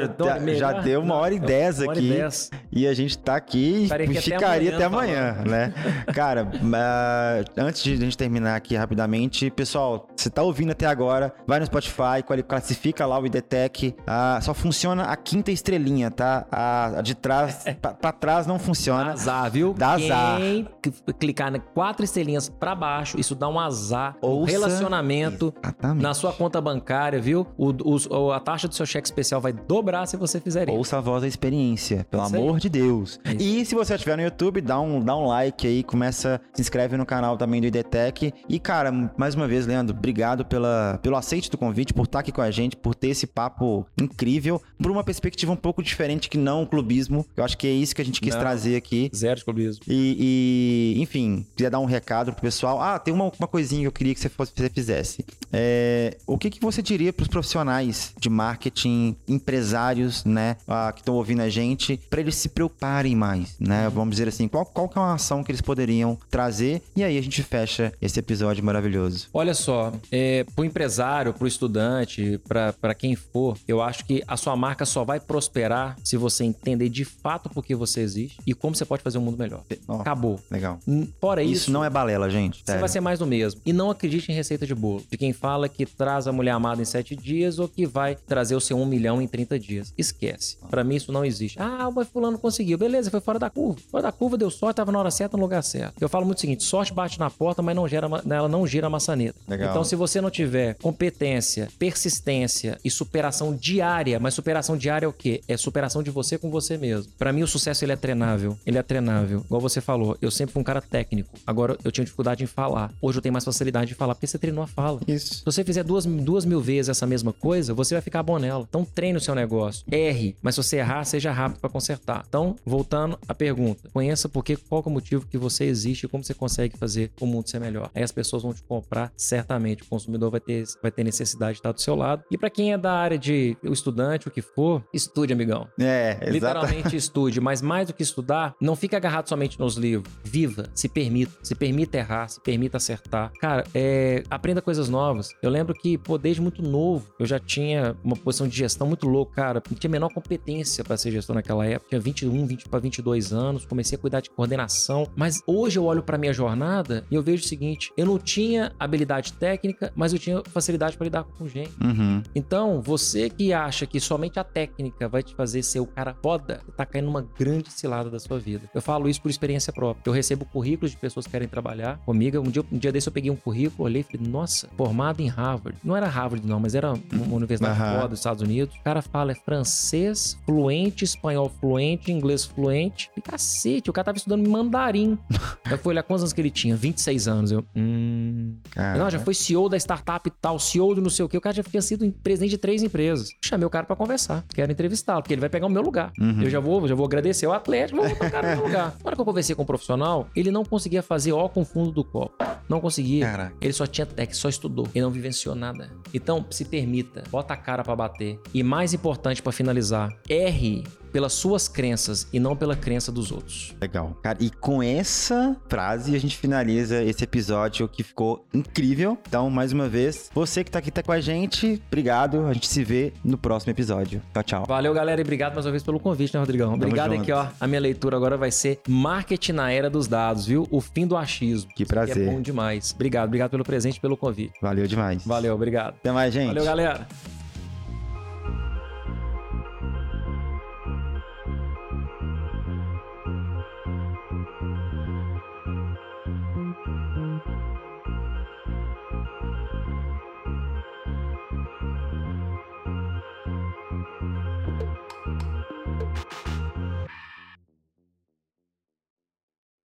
já, deu uma hora e dez Uma hora e aqui. dez. E a gente tá aqui e aqui até ficaria amanhã até amanhã, né? Cara, ah, antes de a gente terminar aqui rapidamente, pessoal, você tá ouvindo até agora, vai no Spotify, classifica lá o IDTech. Ah, só funciona a quinta estrelinha, tá? A, a de trás, pra, pra trás não Dá funciona. azar, viu? Dá azar. Quem cl- clicar em quatro estrelinhas pra baixo, isso dá um azar. Ouça- relacionamento. Exatamente. Na sua conta bancária, viu? O, o- a taxa do seu cheque especial vai dobrar se você fizer isso. Ouça a voz da experiência, pelo amor de Deus. Isso. E se você estiver no YouTube, dá um, dá um like aí, começa, se inscreve no canal também do IDTech. E, cara, mais uma vez, Leandro, obrigado pela, pelo aceite do convite, por estar aqui com a gente, por ter esse papo incrível, por uma perspectiva um pouco diferente que não o clubismo. Eu acho que é isso que a gente quis Não. trazer aqui. Zero de clubismo. E, e, enfim, queria dar um recado pro pessoal. Ah, tem uma, uma coisinha que eu queria que você, fosse, você fizesse. É, o que, que você diria pros profissionais de marketing, empresários, né, ah, que estão ouvindo a gente, para eles se preocuparem mais, né? Vamos dizer assim, qual, qual que é uma ação que eles poderiam trazer? E aí a gente fecha esse episódio maravilhoso. Olha só, é, pro empresário, pro estudante, pra pra quem for, eu acho que a sua marca só vai prosperar se você entender de fato por que você existe e como você pode fazer um mundo melhor. Ó, Acabou. legal. Fora isso, Isso não é balela, gente. Você sério. vai ser mais do mesmo. E não acredite em receita de bolo. De quem fala que traz a mulher amada em 7 dias ou que vai trazer o seu 1 milhão em 30 dias. Esquece. Pra mim isso não existe. Ah, mas fulano conseguiu. Beleza, foi fora da curva. Fora da curva deu sorte, tava na hora certa, no lugar certo. Eu falo muito o seguinte, sorte bate na porta, mas não gera, ela não gira a maçaneta. Legal. Então se você não tiver competência, persistência e superação diária, mas superação diária é o quê? É superação de você com você mesmo. Pra mim o sucesso ele é treinável. Ele é treinável. Igual você falou, eu sempre fui um cara técnico. Agora eu tinha dificuldade em falar. Hoje eu tenho mais facilidade de falar porque você treinou a fala. Isso. Se você fizer duas, duas mil vezes essa mesma coisa, você vai ficar bom nela. Então treine o seu negócio. Erre, mas se você errar, seja rápido para consertar. Então, voltando à pergunta. Conheça por que, qual é o motivo que você existe e como você consegue fazer o mundo ser melhor. Aí as pessoas vão te comprar certamente. O consumidor vai ter, vai ter necessidade de estar do seu lado. E para quem é da área de o estudante, o que for, estude, amigão. É, exatamente. Literalmente estude, mas mais do que estudar, não fica agarrado somente nos livros. Viva, se permita, se permita errar, se permita acertar. Cara, é, aprenda coisas novas. Eu lembro que, pô, desde muito novo, eu já tinha uma posição de gestão muito louca, cara. Não tinha a menor competência para ser gestor naquela época. Tinha 21, 20 para 22 anos, comecei a cuidar de coordenação. Mas hoje eu olho para minha jornada e eu vejo o seguinte: eu não tinha habilidade técnica, mas eu tinha facilidade para lidar com gente. Uhum. Então, você que acha que somente a técnica vai te fazer ser o cara foda, tá caindo numa grande cilada da sua vida. Eu falo isso por experiência própria. Eu recebo currículos de pessoas que querem trabalhar comigo. Um dia, um dia desse eu peguei um currículo, olhei e falei, nossa, formado em Harvard. Não era Harvard, não, mas era uma universidade Aham. foda dos Estados Unidos. O cara fala é francês fluente, espanhol fluente, inglês fluente. E cacete, o cara tava estudando mandarim. eu fui olhar quantos anos que ele tinha? 26 anos. Eu, hum. Cara, Não, já foi CEO da startup e tal, CEO do não sei o que. O cara já tinha sido presidente de três empresas. Chamei o cara pra conversar. Quero entrevistá-lo, porque ele vai pegar o meu lugar. Uhum. Eu já vou, já vou agradecer o Atlético, vou botar o cara no meu lugar. Na hora que eu conversei com o profissional, ele não conseguia fazer ó com o fundo do copo. Não conseguia. Caraca. Ele só tinha técnica, só estudou. Ele não vivenciou nada. Então, se permita, bota a cara pra bater. E mais importante pra finalizar, erre pelas suas crenças e não pela crença dos outros. Legal. Cara, e com essa frase a gente finaliza esse episódio que ficou incrível. Então, mais uma vez, você que tá aqui tá com a gente, obrigado. A gente se vê no próximo episódio. Tchau, tchau. Valeu, galera, e obrigado mais uma vez pelo convite, né, Rodrigão? Obrigado aqui, ó. A minha leitura agora vai ser Marketing na Era dos Dados, viu? O fim do achismo. Que aqui prazer. É bom demais. Obrigado, obrigado pelo presente pelo convite. Valeu demais. Valeu, obrigado. Até mais, gente. Valeu, galera.